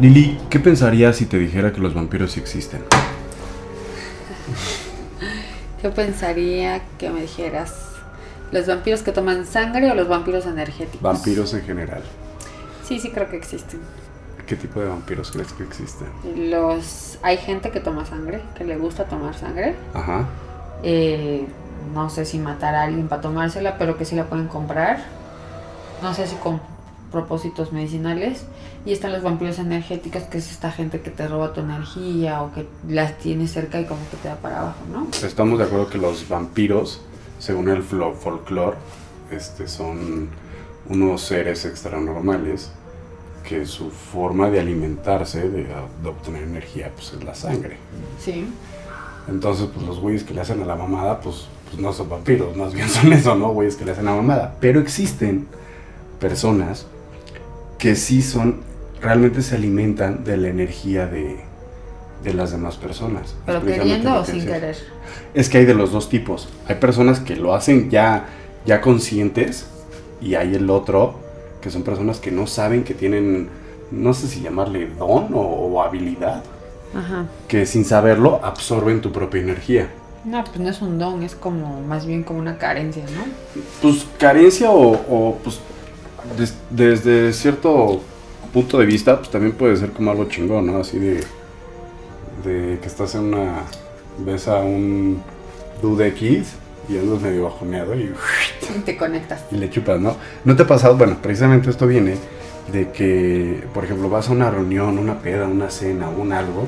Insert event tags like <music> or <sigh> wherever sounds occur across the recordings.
Lili, ¿qué pensarías si te dijera que los vampiros sí existen? <laughs> ¿Qué pensaría que me dijeras? ¿Los vampiros que toman sangre o los vampiros energéticos? Vampiros en general. Sí, sí creo que existen. ¿Qué tipo de vampiros crees que existen? Los hay gente que toma sangre, que le gusta tomar sangre. Ajá. Eh, no sé si matar a alguien para tomársela, pero que sí la pueden comprar. No sé si con propósitos medicinales. Y están los vampiros energéticos, que es esta gente que te roba tu energía o que las tiene cerca y como que te da para abajo, ¿no? Estamos de acuerdo que los vampiros, según el folclore, este, son unos seres extranormales que su forma de alimentarse, de, de obtener energía, pues es la sangre. Sí. Entonces, pues los güeyes que le hacen a la mamada, pues, pues no son vampiros, más bien son eso, ¿no? Güeyes que le hacen a la mamada. Pero existen personas que sí son, realmente se alimentan de la energía de, de las demás personas. Pero queriendo o sin querer. Es que hay de los dos tipos. Hay personas que lo hacen ya, ya conscientes y hay el otro que son personas que no saben que tienen, no sé si llamarle don o, o habilidad, Ajá. que sin saberlo absorben tu propia energía. No, pues no es un don, es como más bien como una carencia, ¿no? Pues carencia o, o, pues des- desde cierto punto de vista, pues también puede ser como algo chingón, ¿no? Así de, de que estás en una, ves a un dude X y andas medio bajoneado y, Y te conectas. y le chupas, ¿no? ¿No te ha pasado? Bueno, precisamente esto viene de que, por ejemplo, vas a una reunión, una peda, una cena, un algo,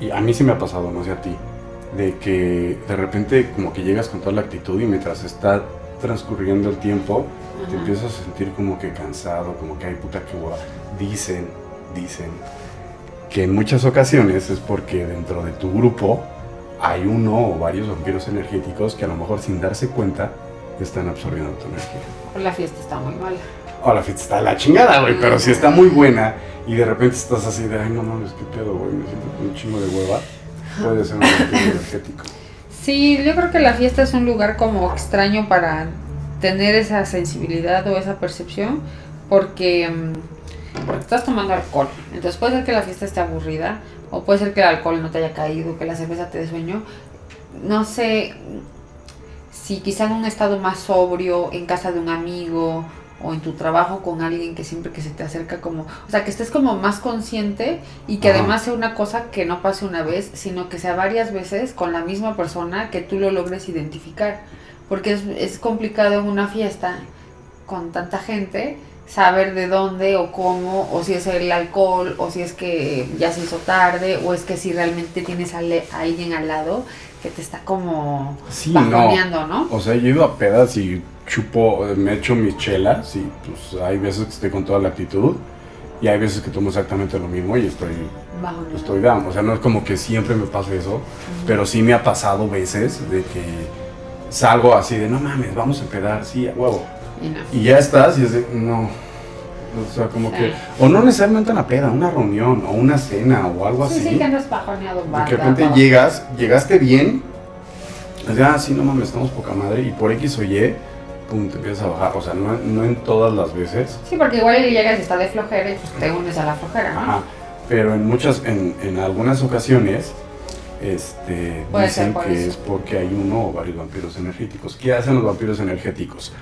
y a mí sí me ha pasado, no sé a ti, de que de repente como que llegas con toda la actitud y mientras está transcurriendo el tiempo, te empiezas a sentir como que cansado, como que hay puta que hueva. Dicen, dicen que en muchas ocasiones es porque dentro de tu grupo hay uno o varios vampiros energéticos que a lo mejor sin darse cuenta están absorbiendo tu energía. Pues la fiesta está muy mala. Oh, la fiesta está la chingada, güey, pero si está muy buena y de repente estás así de, ay, no mames, qué pedo, güey, me siento con un chingo de hueva, puede ser un vampiro energético. Sí, yo creo que la fiesta es un lugar como extraño para tener esa sensibilidad o esa percepción, porque, mm, porque estás tomando alcohol. Entonces puede ser que la fiesta esté aburrida, o puede ser que el alcohol no te haya caído, que la cerveza te dé sueño. No sé si quizá en un estado más sobrio, en casa de un amigo o en tu trabajo con alguien que siempre que se te acerca como, o sea, que estés como más consciente y que Ajá. además sea una cosa que no pase una vez, sino que sea varias veces con la misma persona que tú lo logres identificar. Porque es, es complicado en una fiesta con tanta gente saber de dónde o cómo, o si es el alcohol, o si es que ya se hizo tarde, o es que si realmente tienes a, a alguien al lado que te está como Sí, no. bajoneando, ¿no? O sea, yo he ido a pedas y chupo, me echo mis chelas y pues hay veces que estoy con toda la actitud y hay veces que tomo exactamente lo mismo y estoy, Bajoneando. estoy down. O sea, no es como que siempre me pase eso, pero sí me ha pasado veces de que salgo así de, no mames, vamos a empedar, sí, a huevo. Y no. Y ya estás y es de, no. O sea, como Sí. que, o no necesariamente una peda, una reunión o una cena o algo Sí, así. sí, que andas banda, que de repente llegas, llegaste bien, es de, ah, sí, no mames, estamos poca madre, y por X o Y, pum, te empiezas a bajar. O sea, no, no en todas las veces, Sí, porque igual llegas y está de flojera y pues te unes a la flojera, ¿no? ajá, pero en muchas, en, en algunas ocasiones, este, dicen que eso. es porque hay uno o varios vampiros energéticos. ¿Qué hacen los vampiros energéticos?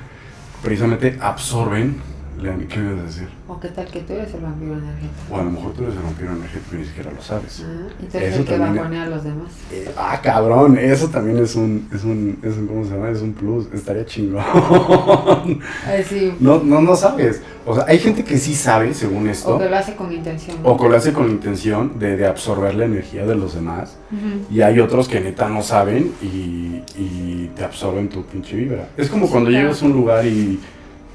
Precisamente absorben, ¿qué ibas a decir? O qué tal que tú eres el vampiro energético. O a lo mejor tú eres el vampiro energético y ni siquiera lo sabes. Ah, eres Eso el que también- bajonea a los demás. Eh, ah, cabrón, eso también es un, es un, es un, ¿cómo se llama? Es un plus, estaría chingón. Ay, sí. No, no, no sabes. O sea, hay gente que sí sabe, según esto, O que lo hace con intención. o que lo hace con intención de, de absorber la energía de los demás. Y hay otros que neta no saben y, y te absorben tu pinche vibra. Es como Sí, cuando claro. llegas a un lugar y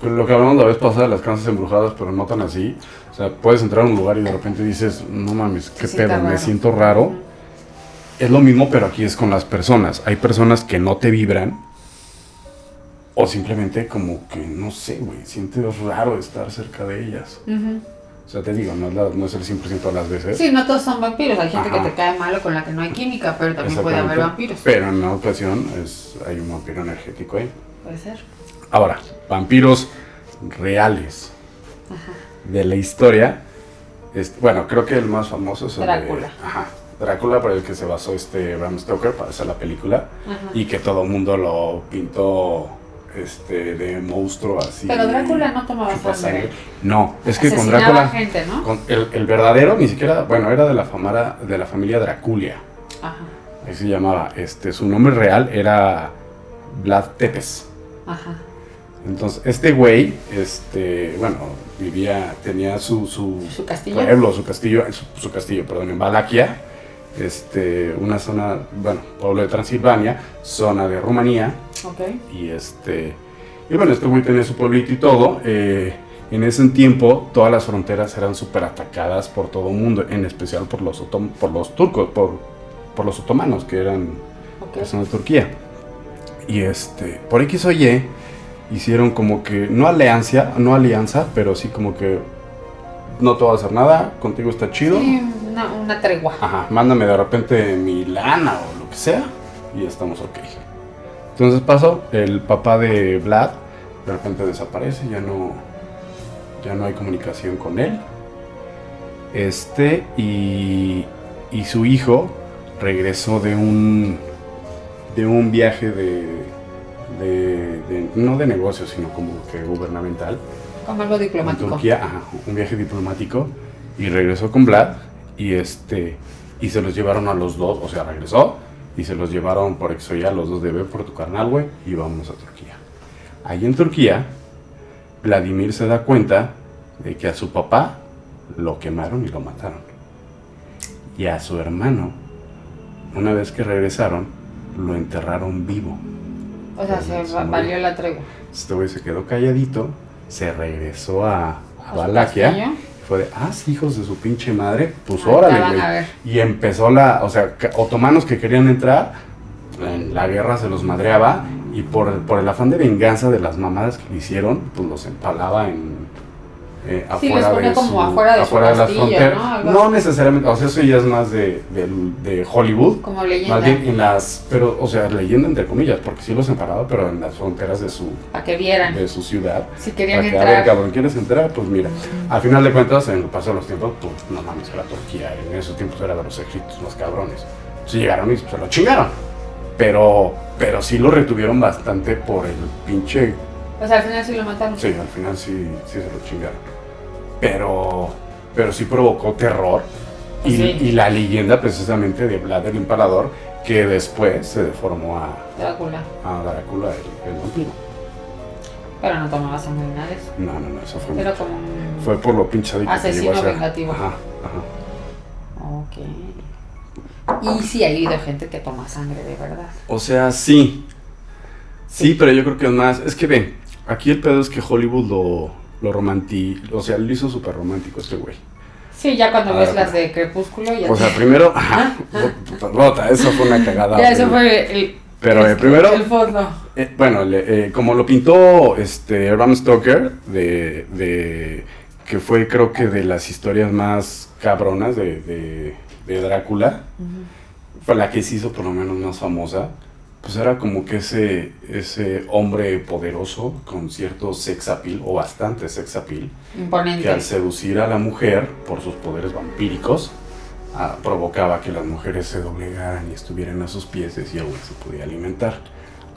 lo que hablamos la vez pasada las casas embrujadas, pero no tan así. O sea, puedes entrar a un lugar y de repente dices, no mames, qué siente pedo, me siento raro. Es lo mismo, pero aquí es con las personas. Hay personas que no te vibran. O simplemente como que, no sé, güey, sientes raro estar cerca de ellas. Ujú. O sea, te digo, no es, la- no es el 100% de las veces. Sí, no todos son vampiros. Hay gente Ajá. que te cae malo con la que no hay química, pero también puede haber vampiros. Pero en una ocasión es, hay un vampiro energético ahí. Puede ser. Ahora, vampiros reales Ajá. de la historia. Este, bueno, creo que el más famoso es el de- Drácula. ajá, Drácula, por el que se basó este Bram Stoker para hacer la película. Ajá. Y que todo el mundo lo pintó este, de monstruo así. Pero Drácula no tomaba sangre. No, es que con Drácula. gente, ¿no? con el, el verdadero ni siquiera, bueno, era de la, famara, de la familia Draculia. Ajá, Así se llamaba. Este, su nombre real era Vlad Tepes. ajá. Entonces, este güey, este, bueno, vivía, tenía su, su Su castillo. pueblo, su castillo, su, su castillo, perdón, en Valaquia, este, una zona, bueno, pueblo de Transilvania, zona de Rumanía, Ok. y este, y bueno, este güey tenía su pueblito y todo. eh, en ese tiempo, todas las fronteras eran súper atacadas por todo el mundo, en especial por los, otom- por los turcos, por, por los otomanos, que eran Ok. que son de Turquía. Y este, por X o Y, hicieron como que, no alianza, no alianza, pero sí como que no te voy a hacer nada, contigo está chido. Sí, una, una tregua. Ajá, mándame de repente mi lana o lo que sea y estamos ok. Entonces pasó, el papá de Vlad de repente desaparece, ya no, ya no hay comunicación con él. Este y, y su hijo regresó de un de un viaje de, de- de- no de negocio, sino como que gubernamental Como algo en diplomático. Turquía, ajá, un viaje diplomático y regresó con Vlad y este y se los llevaron a los dos, o sea, regresó y se los llevaron por exoya los dos de ve por tu carnal, güey, y vámonos a Turquía. Ahí en Turquía, Vladimir se da cuenta de que a su papá lo quemaron y lo mataron. Y a su hermano, una vez que regresaron, lo enterraron vivo. O sea, se va- muy valió la tregua. Este güey se quedó calladito, se regresó a, a Valaquia. Fue de, ah, sí, hijos de su pinche madre, pues Ahí órale, güey. Y empezó la, o sea, otomanos que querían entrar, en la guerra se los madreaba y por, por el afán de venganza de las mamadas que le hicieron, pues los empalaba en... eh, Sí, afuera de como su- afuera de las fronteras. ¿no? No necesariamente, o sea, eso ya es más de, de Hollywood. Como leyenda. Más bien en las, pero, o sea, leyenda entre comillas, porque sí los empalaba, pero en las fronteras de su, Para que vieran. de su ciudad. Si querían Para que, a entrar. ver, cabrón, ¿quieres entrar? Pues mira, al final de cuentas, en el paso de los tiempos, pues no mames, era Turquía, en esos tiempos era de los ejércitos más cabrones. Sí llegaron y se lo chingaron. Pero, pero sí lo retuvieron bastante por el pinche. O sea, al final sí lo mataron. Sí, al final sí, sí se lo chingaron. Pero, pero sí provocó terror. Y, Sí. y la leyenda precisamente de Vlad el Empalador, que después se deformó a, Drácula. a Drácula el, el vampiro. Pero no tomaba sangre ni nada de eso. No, no, no, eso fue Era como un... Fue por lo pinchadito que Asesino llegó a ser. vengativo. Ajá, ajá. Ok. Y sí ha habido gente que toma sangre, de verdad. O sea, sí. Sí, pero yo creo que es más. Es que ven, aquí el pedo es que Hollywood lo, lo romanti... O sea, lo hizo súper romántico este güey. Sí, ya cuando Ah, ves las de Crepúsculo ya... O sea, primero. <laughs> Ajá, rota, eso fue una cagada. ya eso fue el... Pero eh, primero. El fondo. eh, bueno, le- eh, como lo pintó este Bram Stoker, de, de- que fue creo que de las historias más cabronas de, de- de Drácula, fue la que se hizo por lo menos más famosa, pues era como que ese, ese hombre poderoso con cierto sex appeal, o bastante sex appeal, que al seducir a la mujer por sus poderes vampíricos, ah, provocaba que las mujeres se doblegaran y estuvieran a sus pies y güey se podía alimentar.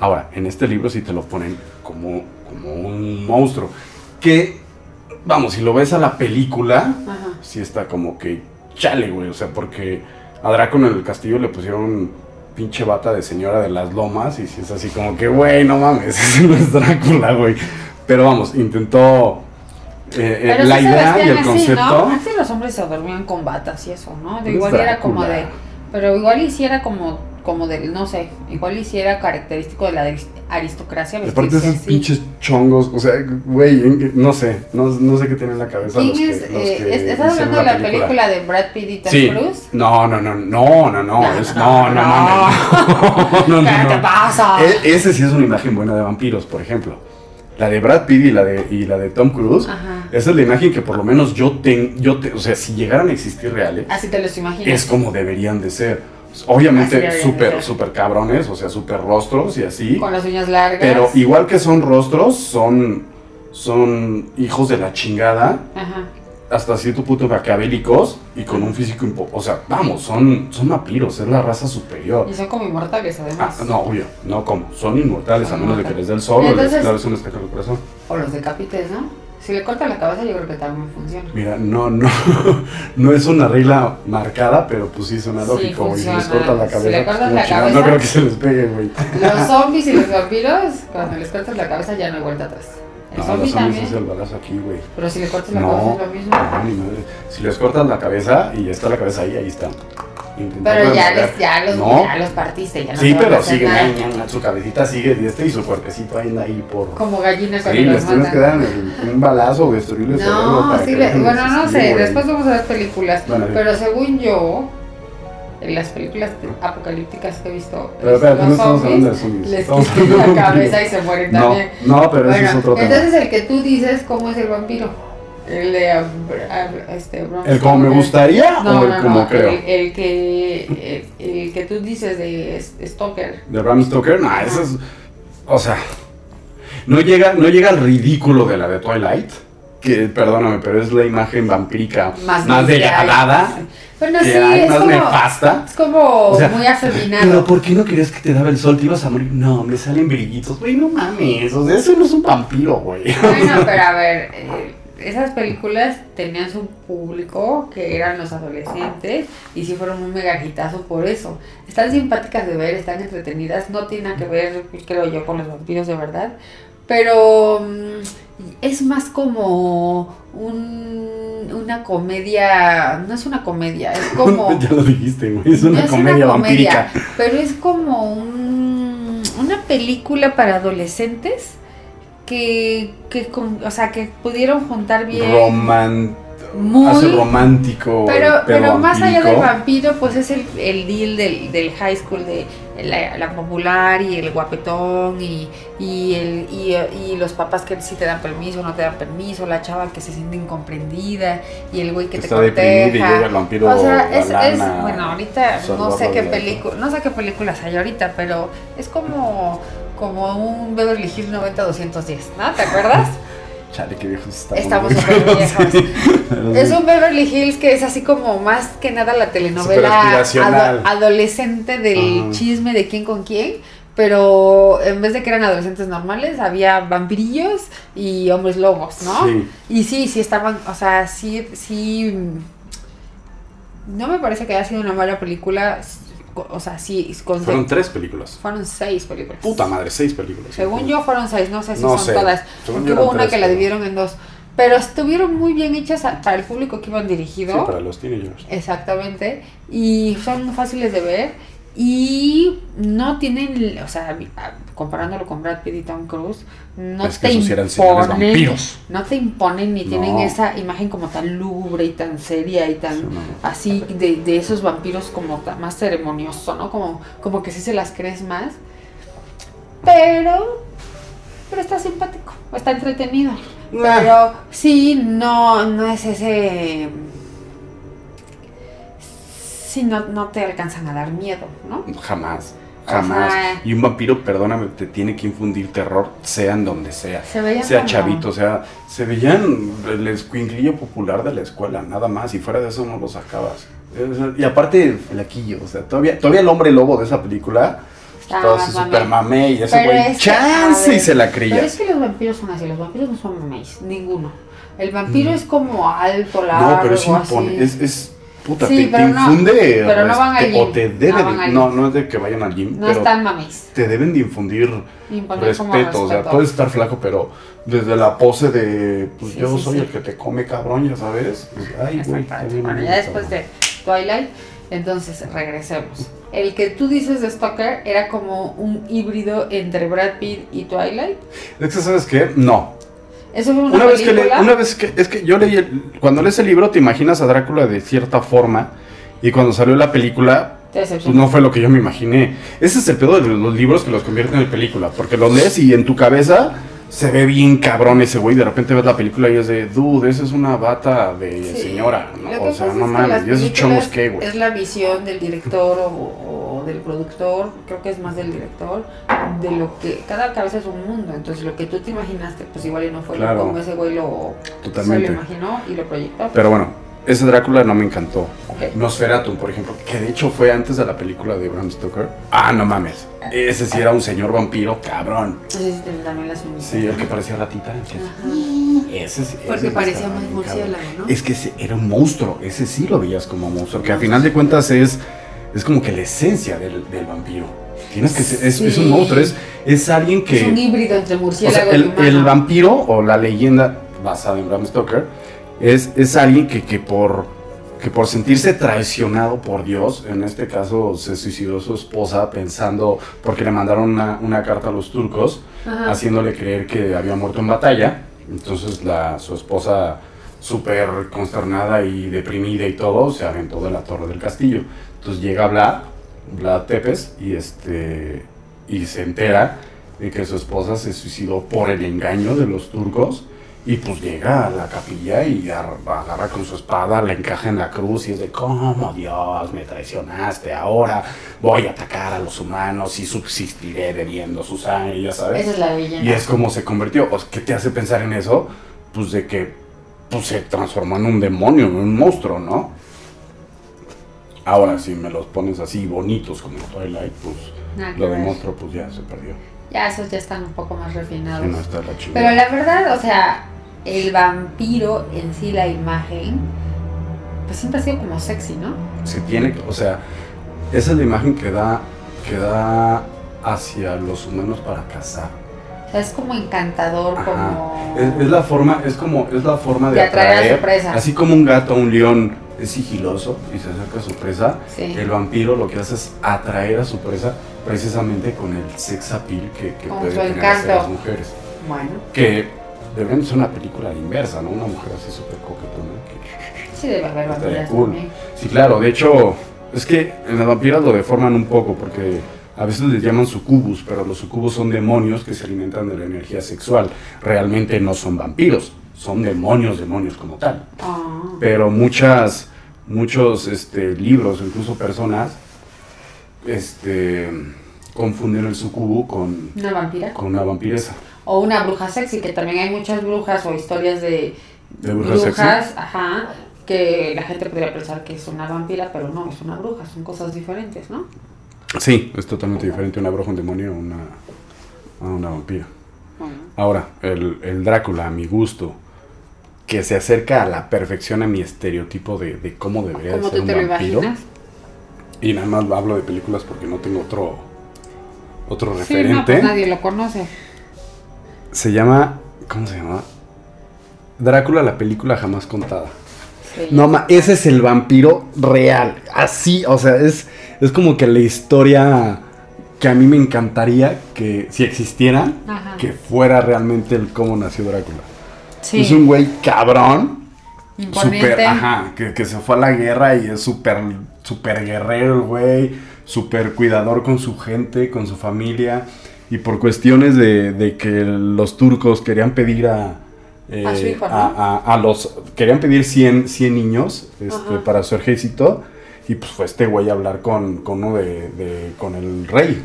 Ahora, en este libro sí te lo ponen como, como un monstruo, que, vamos, si lo ves a la película, Ajá. sí está como que chale, güey. O sea, porque a Draco en el castillo le pusieron pinche bata de señora de las lomas y sí es así como que, güey, no mames, ese <laughs> no es Drácula, güey. Pero vamos, intentó eh, eh, la sí idea y el así, concepto. ¿no? Antes los hombres se dormían con batas y eso, ¿no? De Es igual era como de... Pero igual hiciera como, como del, no sé, igual hiciera característico de la aris- aristocracia aparte vestirse esos así. pinches chongos, o sea, güey, no sé, no, no sé qué tiene en la cabeza los ¿Quién que, es? los eh, que es- ¿Estás hablando de la película de Brad Pitt y Tom Sí, Cruise? no, no, no, no, no, no, No, es, no, no, no, no. no, no, ¿Qué no. te pasa? E- ese sí es una imagen buena de vampiros, por ejemplo. La de Brad Pitt y la de, y la de Tom Cruise. Ajá. Esa es la imagen que por lo menos yo tengo, yo te, o sea, si llegaran a existir reales, Así te los imaginas. es como deberían de ser. Así Obviamente súper, súper cabrones, o sea, súper rostros y así. Con las uñas largas. Pero igual que son rostros, son, son hijos de la chingada. Ajá. hasta cierto punto maquiavélicos y con un físico O sea, vamos, son, son vampiros, es la raza superior. Y son como inmortales Ah, además. no, obvio, no como. Son inmortales a menos de que les dé el sol o les Entonces- claves un el corazón. O los decapites, ¿no? Si le cortan la cabeza yo creo que también funciona. Mira, no, no, <laughs> no es una regla marcada, pero pues sí suena Sí, lógico, güey. Si les cortas la Si cabeza, le pues, cortas como la cabeza- no creo que se les pegue, güey. Los zombies y los vampiros, cuando les cortas la cabeza ya no hay vuelta atrás. El No, zombie los zombies es el balazo aquí, güey. Pero si le cortas la No, cabeza es lo mismo. no, ni madre. Si les cortas la cabeza y está la cabeza ahí, ahí está. Pero ya, les, ya, los, No. ya los partiste, ya no Sí, pero sigue, nada. su cabecita sigue diestra y su cuerpecito anda ahí por... Como gallina cuando Sí, los les tienes que dar el- un balazo o destruirle el No, sí, le- bueno, no sé, después vamos a ver películas. Bueno, sí. pero según yo, en las películas apocalípticas que he visto, Pero los hablando de zombies zombies. les quitan la cabeza y se mueren No, también. no, pero ese es Bueno, otro tema. entonces el que tú dices, ¿cómo es el vampiro? El de este, Bram ¿El como me gustaría No, o el no, como no, creo? El, el que el, el que tú dices de Stoker. ¿De Bram Stoker? No, ese es... O sea... No llega, no llega al ridículo de la de Twilight. Que, perdóname, pero es la imagen vampírica más, Más degradada Bueno, sí, hay, es más como, nefasta. es como O sea, muy Pero afeminado. ¿por qué no querías que te daba el sol? Te ibas a morir. No, me salen brillitos. Güey, no mames. O sea, eso no es un vampiro, güey. Bueno, <laughs> pero a ver, eh, esas películas tenían su público que eran los adolescentes y sí fueron un mega hitazo por eso. Están simpáticas de ver, están entretenidas, no tienen que ver, creo yo, con los vampiros de verdad, pero mm, es más como un, una comedia, no es una comedia, es <laughs> como... ya lo dijiste, güey. Es No una comedia vampírica. Pero es como un- una película para adolescentes que, que con- o sea, que pudieron juntar bien. Muy- Hace romántico. pero, pero más allá del vampiro, pues es el, el deal del, del high school, de la, la popular y el guapetón y, y, el, y, y los papás que sí te dan permiso, no te dan permiso, la chava que se siente incomprendida y el güey que te Está deprimido y corteja. llega el vampiro O sea, es, es- bueno, ahorita no sé qué película, no sé qué películas hay ahorita, pero es como como un Beverly Hills 90-210, ¿no? ¿Te acuerdas? <laughs> Chale, qué viejos Estamos estamos. súper <laughs> viejos. Sí, Es un Beverly Hills que es así como más que nada la telenovela ado- adolescente del Ajá. chisme de quién con quién. Pero en vez de que eran adolescentes normales, había vampirillos y hombres lobos, ¿no? Sí. Y sí, sí estaban, o sea, sí, sí. No me parece que haya sido una mala película. O sea, sí, con Fueron tres películas. fueron seis películas. Puta madre, seis películas. Según yo fueron seis, no sé si No son sé. todas. Hubo una tres, que la dividieron en dos. Pero estuvieron muy bien hechas para el público que iban Sí, dirigido. para los teenagers. Exactamente. Y son fáciles de ver. Y no tienen, o sea, comparándolo con Brad Pitt y Tom Cruise, no Es te imponen, no te imponen ni tienen esa imagen como tan lúgubre y tan seria y tan Sí, no, no. así de, de esos vampiros como más ceremonioso, ¿no? Como, como que sí se las crees más. Pero, pero está simpático, está entretenido. Nah. Pero sí, no, no es ese. Sí, no, no te alcanzan a dar miedo, ¿no? Jamás, jamás. y un vampiro, perdóname, te tiene que infundir terror, sea en donde sea. Se veían Sea como- chavito, sea, se veían el escuinglillo popular de la escuela, nada más, y fuera de eso no lo sacabas. Y aparte, flaquillo, o sea, todavía, todavía el hombre lobo de esa película, todo mamey. super mamey, y ese güey, es chance, y se la Pero es que los vampiros son así, los vampiros no son mameis, ninguno. El vampiro es como alto, largo, Mm. No, pero es impone, así. es, es, puta, Sí, te, te pero no, infunde, pero no van al respe- o te debe, no de- al no, es de que vayan al gym, No pero están mameis. te deben de infundir como respeto, o sea, respeto. puedes estar flaco, pero desde la pose de, pues Sí, yo sí, soy el que te come cabrón, ya sabes, pues, ay, güey, Bueno, ya después de Twilight, entonces regresemos. El que tú dices de Stalker era como un híbrido entre Brad Pitt y Twilight. Es que, ¿sabes qué? No. Eso fue una, Una vez que, le- una vez que, es que yo leí, el- cuando lees el libro te imaginas a Drácula de cierta forma, y cuando salió la película, pues no fue lo que yo me imaginé. Ese es el pedo de los libros que los convierten en película, porque los lees y en tu cabeza se ve bien cabrón ese güey, de repente ves la película y es de, dude, esa es una bata de Sí. señora, ¿no? O sea, no mames, y esos chomos qué, güey. Es la visión del director o del productor, creo que es más del director, de lo que cada cabeza es un mundo, entonces lo que tú te imaginaste, pues igual y no fue Claro. como ese güey lo, se lo imaginó y lo proyectó. Pero bueno, ese Drácula no me encantó. Ok. Nosferatu, por ejemplo, que de hecho fue antes de la película de Bram Stoker. Ah, no mames. Ese sí era un señor vampiro, cabrón. Sí también las. Sí, el que parecía ratita. Ese. Porque ese sí parecía más murciélago. ¿no? Es que ese era un monstruo. Ese sí lo veías como monstruo. Que a final de cuentas es, es como que la esencia del, del vampiro. Tienes que ser- es, es un Sí. monstruo. Es, es alguien que. Es un híbrido entre O sea, murciélago el, y el vampiro o la leyenda basada en Bram Stoker es, es alguien que, que por, que por sentirse traicionado por Dios, en este caso se suicidó su esposa pensando, porque le mandaron una, una carta a los turcos, Ajá. haciéndole creer que había muerto en batalla. Entonces la, su esposa, súper consternada y deprimida y todo, se aventó de la torre del castillo. Entonces llega Vlad, Vlad Tepes, y, este, y se entera de que su esposa se suicidó por el engaño de los turcos. Y pues llega a la capilla y ar- agarra con su espada, le encaja en la cruz y es de, ¿cómo Dios me traicionaste? Ahora voy a atacar a los humanos y subsistiré bebiendo su sangre, ya sabes. Esa es la leyenda. Y es como se convirtió. ¿Qué te hace pensar en eso? Pues de que pues, se transformó en un demonio, en un monstruo, ¿no? Ahora, si me los pones así bonitos como Twilight, pues Nada que lo de ver. monstruo pues ya se perdió. Ya esos ya están un poco más refinados. Y no está la Pero la verdad, o sea, el vampiro en sí, la imagen, pues siempre ha sido como sexy, ¿no? Se tiene o sea, esa es la imagen que da, que da hacia los humanos para cazar. O sea, es como encantador, Ajá. como... Es, es la forma, es como, es la forma de, De atraer a su atraer, presa. así como un gato, un león es sigiloso y se acerca a su presa, Sí. el vampiro lo que hace es atraer a su presa precisamente con el sex appeal que, que puede tener hacia las mujeres. Bueno, Que deberían ser una película inversa, ¿no? Una mujer así súper coquetona. que- sí debe haber vampiras cool. también. Sí, claro, de hecho, es que en las vampiras lo deforman un poco porque a veces les llaman sucubus, pero los sucubus son demonios que se alimentan de la energía sexual. Realmente no son vampiros, son demonios, demonios como tal. Ah. Pero muchas, muchos este, libros, incluso personas, este, confunden el sucubu con, ¿Una vampira? con una vampiresa. O una bruja sexy, que también hay muchas brujas o historias de ¿De brujas sexy? ajá, que la gente podría pensar que es una vampira, pero no, es una bruja, son cosas diferentes, ¿no? Sí, es totalmente diferente una bruja, un demonio, a una, una vampira. Ahora, el, el Drácula, a mi gusto, que se acerca a la perfección a mi estereotipo de, de cómo debería de ¿Cómo ser un vampiro. imaginas? Y nada más hablo de películas porque no tengo otro, otro Sí, no, referente. pues nadie lo conoce. Se llama, ¿cómo se llama? Drácula, la película jamás contada. Sí. No, ma, ese es el vampiro real. Así, o sea, es, es como que la historia que a mí me encantaría que si existiera, Ajá. que fuera realmente el cómo nació Drácula. Sí. Es un güey cabrón, super, ajá, que, que se fue a la guerra y es súper, súper guerrero el güey, súper cuidador con su gente, con su familia. Y por cuestiones de, de que los turcos querían pedir a, eh, A su hijo, ¿no? a, a- a los, querían pedir 100, 100 niños este, para su ejército. Y pues fue este güey a hablar con, con uno de, de- con el rey,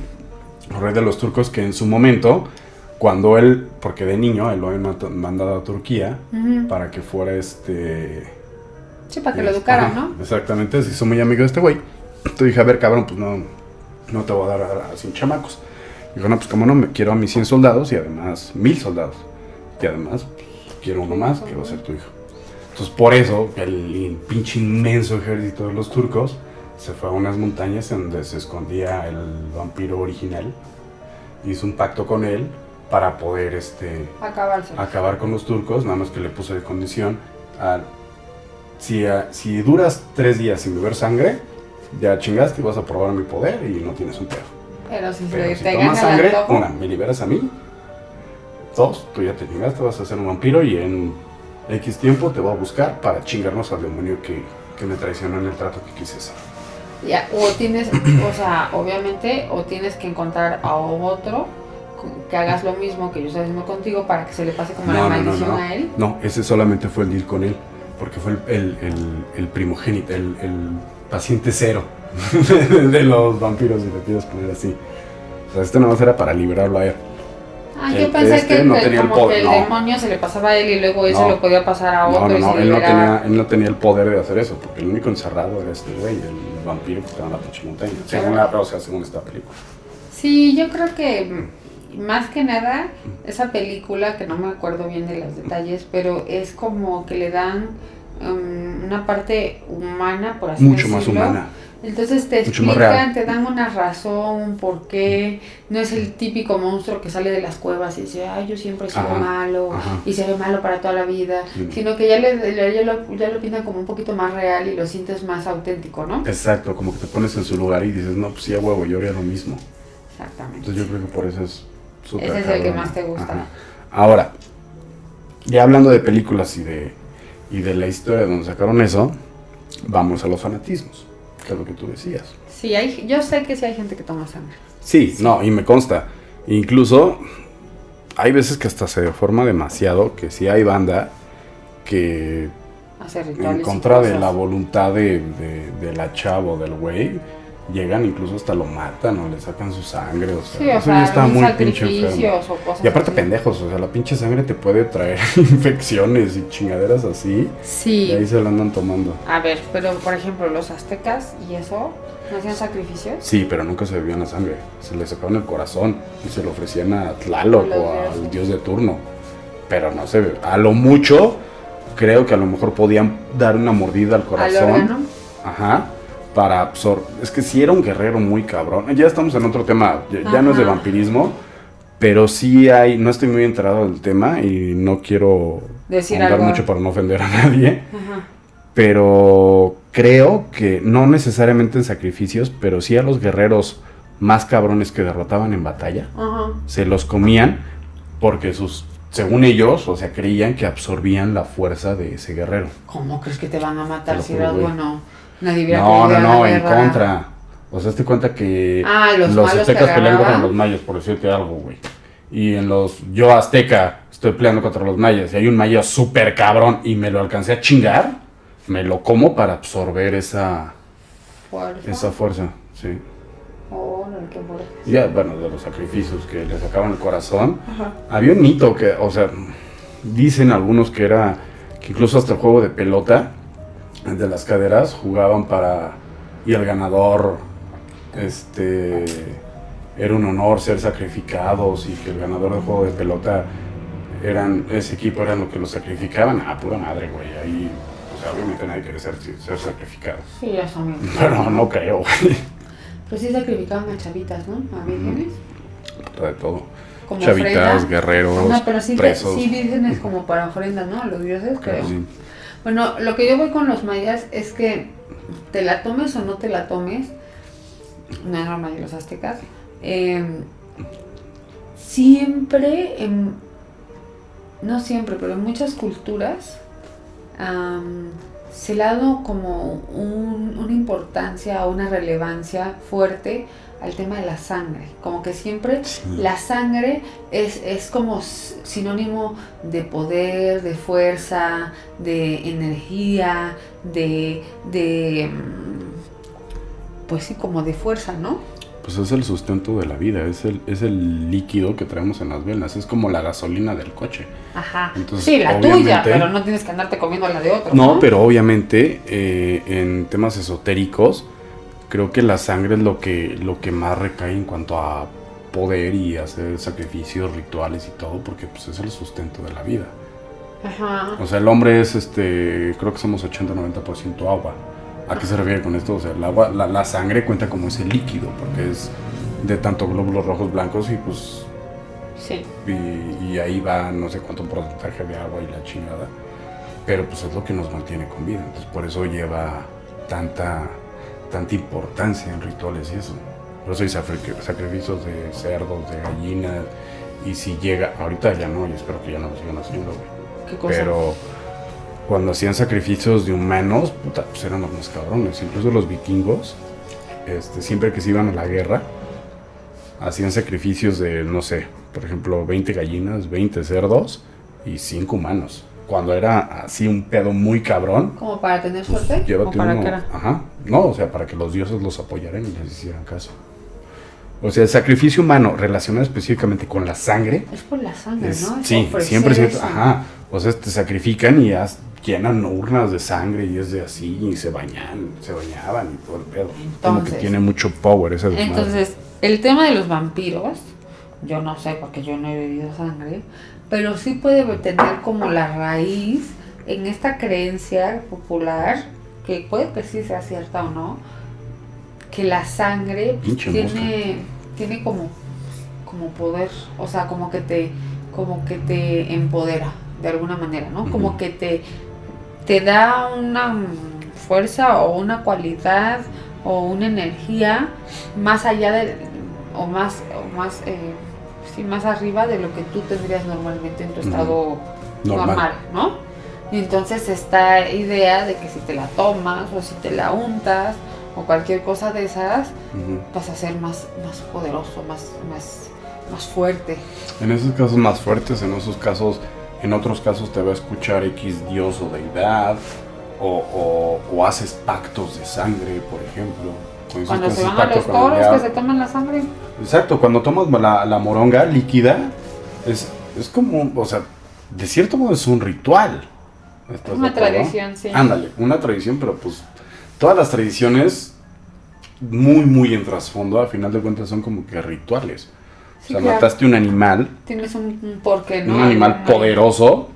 el rey de los turcos, que en su momento, cuando él, porque de niño, él lo habían mandado a Turquía Ujú. para que fuera este... Sí, para que lo es- educaran, ajá, ¿no? Exactamente, se hizo muy amigo de este güey. Entonces dije, a ver, cabrón, pues no, no te voy a dar a, a 100 chamacos. Dijo, no, pues como no, me quiero a mis 100 soldados y además mil soldados. Y además, pues, quiero uno más que va a ser tu hijo. Entonces por eso, el pinche inmenso ejército de los turcos se fue a unas montañas en donde se escondía el vampiro original. Hizo un pacto con él para poder este, Acabarse. acabar con los turcos, nada más que le puse de condición a, si, a- si duras tres días sin beber sangre, ya chingaste y vas a probar mi poder y no tienes un pedo. Pero si Pero si te tomas sangre, antojo, una, me liberas a mí. Dos, tú ya te chingaste, vas a ser un vampiro y en X tiempo te voy a buscar para chingarnos al demonio que, que me traicionó en el trato que quise hacer. ya, o tienes, o sea, obviamente, o tienes que encontrar a otro que hagas lo mismo que yo estoy haciendo contigo para que se le pase como la maldición no. a él. No, ese solamente fue el deal con él, porque fue el, el- el- el primogénito, el, el paciente cero. <laughs> de los vampiros, si lo quieres poner así. O sea, este nada más era para liberarlo a él. Ah, yo pensé este que, no tenía el poder, que el no. demonio se le pasaba a él y luego eso No. lo podía pasar a No, otro no, y no, se él no, tenía, él no tenía el poder de hacer eso, porque el único encerrado era este güey, el vampiro que estaba en la pinche montaña. Según la o sea, según esta película. Sí, yo creo que más que nada esa película, que no me acuerdo bien de los detalles, pero es como que le dan um, una parte humana, por así Mucho más decirlo. humana. Entonces te explican, te dan una razón, un porqué. No es el típico monstruo que sale de las cuevas y dice, ay, yo siempre he sido Ajá, malo ajá. y seré malo para toda la vida. Sí. Sino que ya, le, le- ya, lo, ya lo pintan como un poquito más real y lo sientes más auténtico, ¿no? Exacto, como que te pones en su lugar y dices, no, pues sí, a huevo, yo haría lo mismo. Exactamente. Entonces yo creo que por eso es súper Ese es el que cabrón. más te gusta. Ajá. Ahora, ya hablando de películas y de, y de la historia donde sacaron eso, vamos a los fanatismos, que es lo que tú decías. Sí, hay, yo sé que sí hay gente que toma sangre. Sí, no, y me consta. Incluso hay veces que hasta se deforma demasiado, que sí hay banda que en contra de la voluntad de, de, de la chava o del güey, llegan incluso hasta lo matan o le sacan su sangre. O sea, Sí, o eso ya sea, está algún muy pinche enfermo. o cosas Y aparte así. pendejos, o sea, la pinche sangre te puede traer <laughs> infecciones y chingaderas así. Sí. Y ahí se lo andan tomando. A ver, pero por ejemplo, los aztecas y eso, ¿no hacían sacrificios? Sí, pero nunca se bebían la sangre. Se le sacaban el corazón y se lo ofrecían a Tlaloc A o al dios de turno. Pero no se be- A lo mucho, creo que a lo mejor podían dar una mordida al Al corazón. órgano. Ajá. Para absorber. Es que si era un guerrero muy cabrón. Ya estamos en otro tema. Ya, ya no es de vampirismo. Pero sí hay. No estoy muy enterado del tema y no quiero Decir algo. mucho para no ofender a nadie. Ajá. Pero creo que no necesariamente en sacrificios, pero sí a los guerreros más cabrones que derrotaban en batalla, Ajá. se los comían porque sus, según ellos, o sea, creían que absorbían la fuerza de ese guerrero. ¿Cómo crees que te van a matar si eras bueno? Nadie hubiera No, no, no, en guerra. contra. O sea, te cuenta que Ah, los aztecas pelean contra los mayas, por decirte algo, güey. Y en los, yo azteca, estoy peleando contra los mayas y hay un maya súper cabrón y me lo alcancé a chingar, me lo como para absorber esa, Fuerza. esa fuerza, sí. Órale, qué fuerte. Ya, bueno, de los sacrificios que le sacaban el corazón. Ajá. Había un mito que, o sea, dicen algunos que era, que incluso hasta el juego de pelota, el de las caderas, jugaban para, y el ganador, este, era un honor ser sacrificados y que el ganador del juego de pelota eran, ese equipo eran los que lo sacrificaban. Ah, pura madre, güey, ahí, o sea, obviamente nadie quiere ser, ser sacrificado. Sí, son bien. <laughs> Pero no creo, güey, Pues sí sacrificaban a chavitas, ¿no? A vírgenes. de todo. Como Chavitas, ofrenda. guerreros, No, pero sí, presos. sí vírgenes como para ofrenda, ¿no? A los dioses, creo. Sí. Bueno, lo que yo voy con los mayas es que te la tomes o no te la tomes, no normal de los aztecas, eh, siempre, no siempre, pero en muchas culturas se le ha dado como un- una importancia o una relevancia fuerte al tema de la sangre, como que siempre Sí. la sangre es, es como sinónimo de poder, de fuerza, de energía, de, de mm, pues sí, como de fuerza, ¿no? Pues es el sustento de la vida, es el, es el líquido que traemos en las venas, es como la gasolina del coche. Ajá. Entonces, sí, la tuya, pero no tienes que andarte comiendo la de otro. No, pero obviamente eh, en temas esotéricos, creo que la sangre es lo que, lo que más recae en cuanto a poder y hacer sacrificios, rituales y todo, porque pues es el sustento de la vida. Ajá. O sea, el hombre es, este, creo que somos 80-90% agua. ¿A qué se refiere con esto? O sea, el agua, la, la sangre cuenta como ese líquido, porque es de tanto glóbulos rojos blancos y pues Sí. y, y ahí va no sé cuánto porcentaje de agua y la chingada. Pero pues es lo que nos mantiene con vida. Entonces por eso lleva tanta, tanta importancia en rituales y eso. Por eso hay sacrificios de cerdos, de gallinas. Y si llega, ahorita ya no, y espero que ya no lo sigan haciendo, güey. ¿Qué cosa? Pero cuando hacían sacrificios de humanos, puta, pues eran los más cabrones. Incluso los vikingos, este, siempre que se iban a la guerra, hacían sacrificios de, no sé, por ejemplo, 20 gallinas, 20 cerdos y 5 humanos. Cuando era así un pedo muy cabrón, ¿Como para tener pues suerte? ¿O llévate para uno, qué era? ajá, no, o sea, para que los dioses los apoyaran y les hicieran caso. O sea, el sacrificio humano relacionado específicamente con la sangre. Es por la sangre, es- ¿no? Es sí, siempre, siempre. Ajá. O sea, te sacrifican y ya llenan urnas de sangre y es de así y se bañan, se bañaban y todo el pedo. Como que Entonces- tiene mucho power ese desmadre. Entonces, el tema de los vampiros, yo no sé porque yo no he bebido sangre, pero sí puede tener como la raíz en esta creencia popular, que puede que sí sea cierta o no, que la sangre pues, tiene, tiene como, como poder, o sea, como que te, como que te empodera de alguna manera, ¿no? Como que te, te da una fuerza o una cualidad o una energía más allá de o más o más eh, sí, más arriba de lo que tú tendrías normalmente en tu estado Normal. normal, ¿no? Y entonces esta idea de que si te la tomas o si te la untas o cualquier cosa de esas vas a ser más más poderoso, más más más fuerte. En esos casos más fuertes, en esos casos, en otros casos te va a escuchar X dios o deidad, o, o- o haces pactos de sangre, por ejemplo. Cuando, se van a los toros que se toman la sangre, Exacto, cuando tomas la, la moronga líquida, es, es como, o sea, de cierto modo es un ritual. ¿Estás de una tradición, sí. Ándale, una tradición, pero pues todas las tradiciones muy, muy en trasfondo, a final de cuentas son como que rituales. Sí, o sea, claro. mataste un animal, Tienes un, porqué, ¿no? un animal poderoso,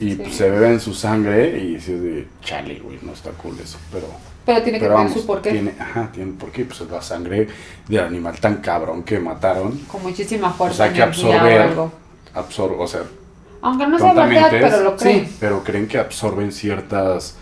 y Sí. pues, se bebe en su sangre y dices de chale, güey, no está cool eso, pero... Pero tiene que Pero tener vamos, su porqué. tiene, ajá, tiene por qué, pues es la sangre del animal tan cabrón que mataron, Con muchísima fuerza. O sea, que absorber- algo. absorbe, o sea, Aunque no sea verdad, pero lo creen. sí, pero creen que absorben ciertas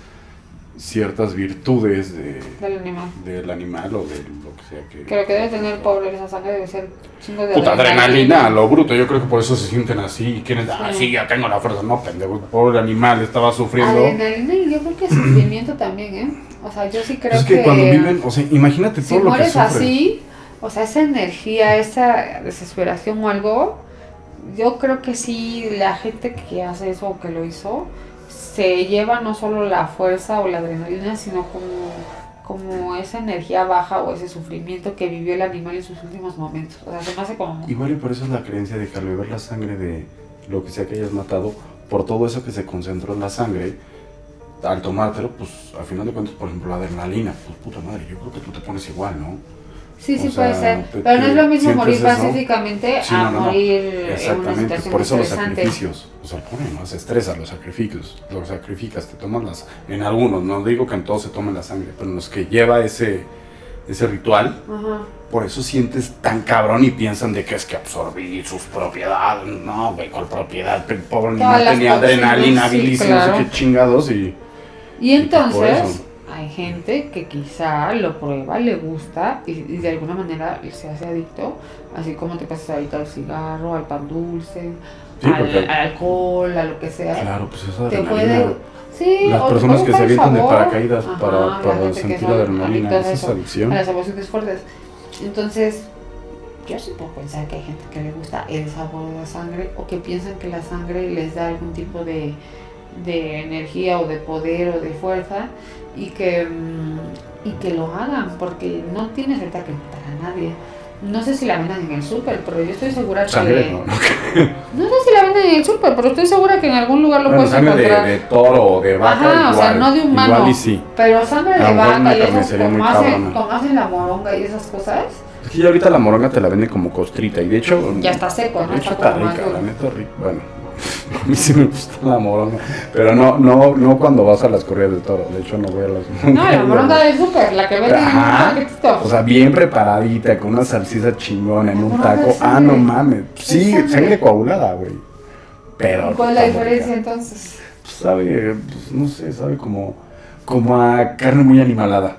ciertas virtudes de, Del animal. del animal o de lo que sea que... Lo que debe tener pobre esa sangre debe ser chingo de Puta adrenalina, a lo bruto, yo creo que por eso se sienten así y quieren, ah, Sí. sí, ya tengo la fuerza, no, pendejo, pobre animal, estaba sufriendo. Adrenalina y yo creo que sufrimiento también, ¿eh? O sea, yo sí creo es que, que, cuando viven, o sea, imagínate si todo lo que mueres sufren. así, o sea, esa energía, esa desesperación o algo, yo creo que sí, la gente que hace eso o que lo hizo, se lleva no solo la fuerza o la adrenalina, sino como, como esa energía baja o ese sufrimiento que vivió el animal en sus últimos momentos. O sea, se me hace como... Igual y por eso es la creencia de que al beber la sangre de lo que sea que hayas matado, por todo eso que se concentró en la sangre, al tomártelo, pues al final de cuentas, por ejemplo, la adrenalina, pues puta madre, yo creo que tú te pones igual, ¿no? Sí, sí O sea, puede ser. te- Pero no es lo mismo morir pacíficamente Sí, a no, no, no. morir en una Exactamente, situación por eso los sacrificios, o sea, ponen, ¿no? Se estresa los sacrificios, los sacrificas, te tomas las, en algunos, no digo que en todos se tomen la sangre, pero en los que lleva ese, ese ritual, Ajá. por eso sientes tan cabrón y piensan de que es que absorbí sus propiedades. No, güey, con propiedad. El pobre las tenía adrenalina, sí, claro. no sé qué chingados y... Y entonces eso. hay gente que quizá lo prueba, le gusta y, y de alguna manera se hace adicto, así como te pasas adicto al cigarro, al pan dulce, Sí, al, alcohol, a lo que sea. Claro, pues esa te adrenalina. puede... Sí, Las personas que se avientan de paracaídas Ajá, para, la sentir son adrenalina, esa es eso, adicción. a las emociones fuertes. Entonces, yo sí puedo pensar que hay gente que le gusta el sabor de la sangre o que piensan que la sangre les da algún tipo de, de energía o de poder o de fuerza y que, mm, y que lo hagan porque no tienes ahorita que matar a nadie. No sé si la venden en el súper, pero yo estoy segura Sangre, que... no, <laughs> no. No sé si la venden en el súper, pero estoy segura que en algún lugar lo Bueno, puedes sangre de, encontrar. de toro o de vaca, Ajá, igual, o sea, no de humano. Igual y sí. Pero sangre de vaca y muy como hacen, como hacen la moronga y esas cosas, Es que ya ahorita la moronga te la venden como costrita y de hecho... ya está seco, ¿no? De hecho Está está rica, la neta rica. Bueno, a mí sí me gusta la moronga, pero no, no, no cuando vas a las corridas de toro. De hecho no voy a las. No, la moronga del súper, la que venden en. O sea, bien preparadita, con una salsita chingona en un taco. Ah, no mames. Sí, sangre. coagulada, güey. Pero. ¿Cuál es la diferencia entonces? Pues sabe, pues, no sé, sabe como, como a carne muy animalada.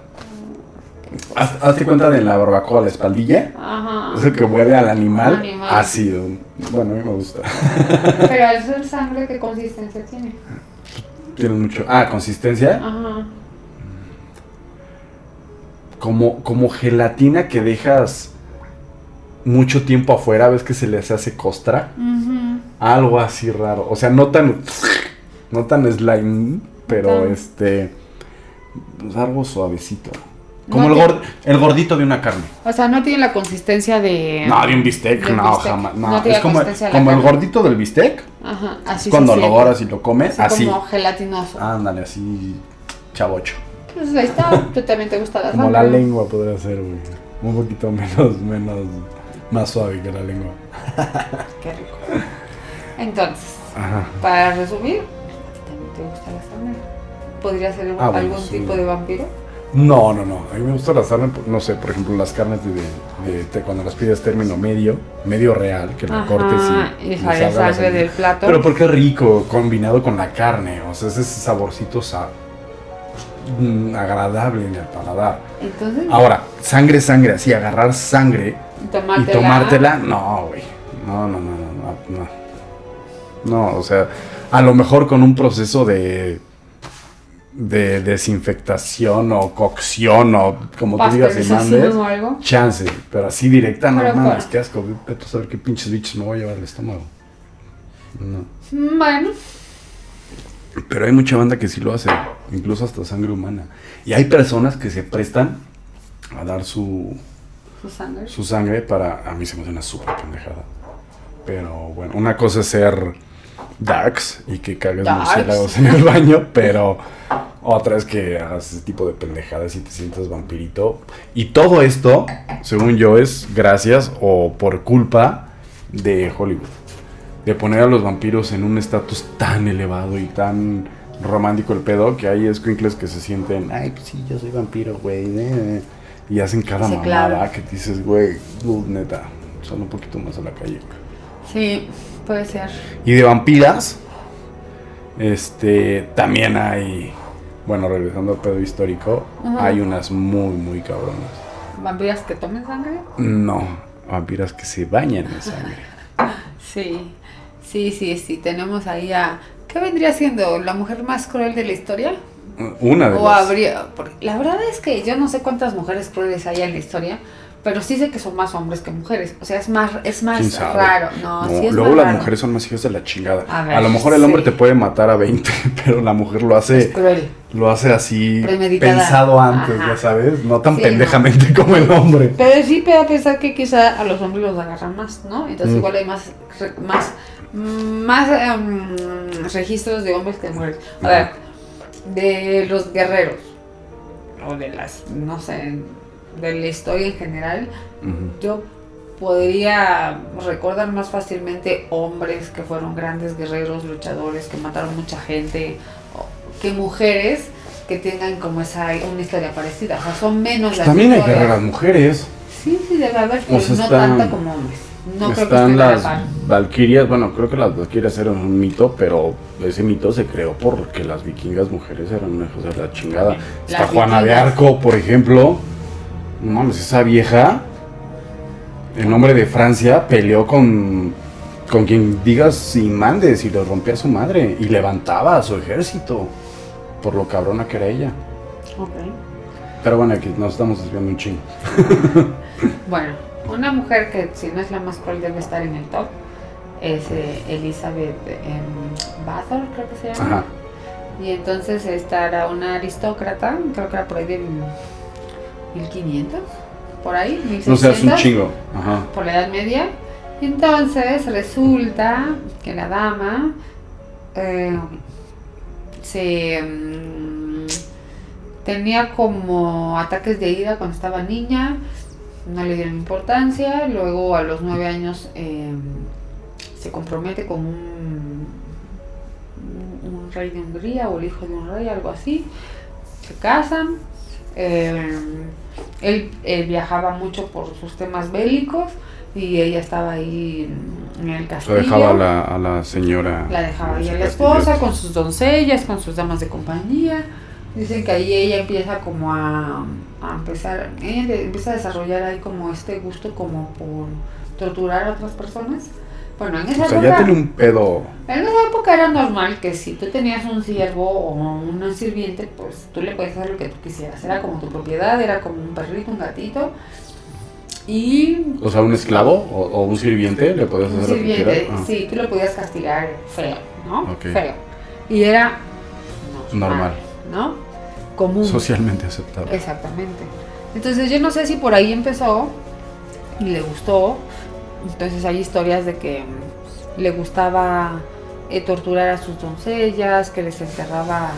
Haz- Hazte cuenta de la barbacoa, la espaldilla. Ajá. Eso que huele al animal, Animal. ácido. Bueno, a mí me gusta. <laughs> Pero al ser sangre, ¿qué consistencia tiene? Tiene mucho. Ah, consistencia. Ajá. Como, como gelatina que dejas mucho tiempo afuera, ves que se les hace costra. Algo así raro. O sea, no tan. No tan slime, pero este. pues, algo suavecito. Como No el, gord- el gordito de una carne. O sea, no tiene la consistencia de. No, de un bistec, de un no, bistec. jamás. No, No tiene es como, consistencia de la como el carne. gordito del bistec. Ajá, así cuando se lo doras y lo comes, Así, así. como gelatinoso. Ándale, así. Chavocho. Pues ahí está, <laughs> tú también te gusta la Como la lengua podría ser, güey. Un poquito menos, menos, más suave que la lengua. <laughs> Qué rico. Entonces, Ajá. para resumir, ¿a ti también te gusta la sangre? ¿Podría ser Ah, bueno, algún sí. tipo de vampiro? No, no, no. A mí me gusta la carne, no sé, por ejemplo, las carnes de, de- de- cuando las pides término medio, medio real, que la cortes y, y le sale sangre del plato. Pero porque es rico, combinado con la carne, o sea, es ese saborcito sa- mm, agradable en el paladar. Entonces, Ahora, sangre, sangre, así, agarrar sangre y tomártela. tomártela, no, güey. No, no, no, no, no, no. No, o sea, a lo mejor con un proceso de de desinfectación o cocción o como tú digas y mandes, o algo. chance, pero así directa, no mames, qué asco, vete a saber qué pinches bichos me voy a llevar al estómago. No. Bueno, Pero hay mucha banda que sí lo hace, incluso hasta sangre humana. Y hay personas que se prestan a dar su, su sangre. su sangre para... A mí se me hace una súper pendejada. Pero bueno, una cosa es ser darks y que cagues murciélagos en el baño, pero otra es que hagas ese tipo de pendejadas y te sientas vampirito. Y todo esto, según yo, es gracias o por culpa de Hollywood. De poner a los vampiros en un estatus tan elevado y tan romántico el pedo que hay escuincles que se sienten, ay, pues sí, yo soy vampiro, güey. eh", Y hacen cada Sí, mamada claro. que dices, güey, neta, sal un poquito más a la calle. Sí, puede ser. Y de vampiras, este, también hay, bueno, regresando al pedo histórico, hay unas muy, muy cabronas. ¿Vampiras que tomen sangre? No, vampiras que se bañan en sangre. <laughs> Sí, sí, sí, sí. Tenemos ahí a. ¿Qué vendría siendo? ¿La mujer más cruel de la historia? Una de O las... habría. La verdad es que yo no sé cuántas mujeres crueles hay en la historia, pero sí sé que son más hombres que mujeres. O sea, es más, es ¿Quién más raro. No, No, sí es luego más las raro. mujeres son más hijas de la chingada. A A, ver, lo mejor el hombre te puede matar a 20, <laughs> pero la mujer lo Es hace, cruel. lo hace así pensado antes, Ajá. ya sabes, no tan Sí, pendejamente como el hombre. Pero sí puedo pensar que quizá a los hombres los agarran más, ¿no? Entonces Mm. igual hay más, más, más em, registros de hombres que de mujeres. A ver, de los guerreros, o de las, no sé, de la historia en general, yo podría recordar más fácilmente hombres que fueron grandes guerreros, luchadores, que mataron mucha gente, que mujeres que tengan como esa una historia parecida. O sea, son menos las También hay guerreras mujeres. Sí, sí, debe haber, pero no están- tanta como hombres. No creo que Están a la las valquirias, bueno, creo que las valquirias eran un mito, pero ese mito se creó porque las vikingas mujeres eran una hija de la chingada. Está Juana de. Arco, por ejemplo. No mames, esa vieja, el nombre de Francia, peleó con, con quien digas y mandes y le rompía a su madre y levantaba a su ejército por lo cabrona que era ella. Ok. Pero bueno, aquí nos estamos desviando un chingo. <laughs> Bueno, una mujer que si no es la más cual debe estar en el top es eh, Elizabeth Bathory, creo que se llama. Ajá. Y entonces esta era una aristócrata, creo que era por ahí de 1500, por ahí, 1600. No seas un chingo. Ajá. por la Edad Media. Entonces resulta que la dama eh, se mm, tenía como ataques de ira cuando estaba niña, no le dieron importancia, luego a los nueve años eh, se compromete con un, un- un rey de Hungría o el hijo de un rey, algo así, se casan. eh, él, él viajaba mucho por sus temas bélicos y ella estaba ahí en el castillo. dejaba a la, a la señora. La dejaba ahí a la esposa con sus doncellas, con sus damas de compañía. Dicen que ahí ella empieza como a, a empezar, ella de- empieza a desarrollar ahí como este gusto como por torturar a otras personas. Bueno, en esa, O sea, ya época, tiene un pedo. en esa época era normal que si tú tenías un siervo o un sirviente, pues tú le podías hacer lo que tú quisieras. Era como tu propiedad, era como un perrito, un gatito. Y O sea, un esclavo o, o un sirviente, le podías un hacer lo que sirviente, quieras. Ah, sí, tú lo podías castigar feo, ¿no? Ok. Feo. Y era Normal. ¿no? Común. Socialmente aceptable. Exactamente. Entonces yo no sé si por ahí empezó y le gustó. Entonces hay historias de que mm, le gustaba eh, torturar a sus doncellas, que les enterraba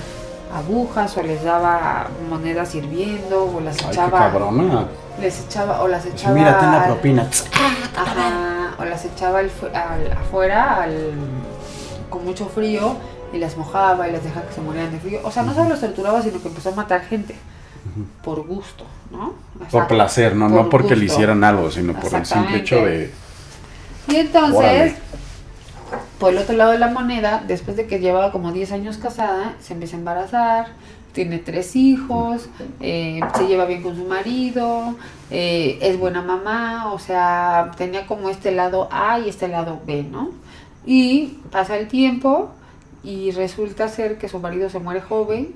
agujas o les daba monedas hirviendo o las Ay, echaba les echaba o las echaba mira, ten la al- propina. Ajá, o las echaba al fu- al- afuera al- con mucho frío y las mojaba y las dejaba que se murieran de frío. O sea, no solo los torturaba, sino que empezó a matar gente por gusto, ¿no? O sea, Por placer, no, por no porque le hicieran algo, sino por el simple hecho de. Y entonces, Órale. por el otro lado de la moneda, después de que llevaba como 10 años casada, se empieza a embarazar, tiene tres hijos, eh, se lleva bien con su marido, eh, es buena mamá, o sea, tenía como este lado A y este lado B, ¿no? Y pasa el tiempo y resulta ser que su marido se muere joven,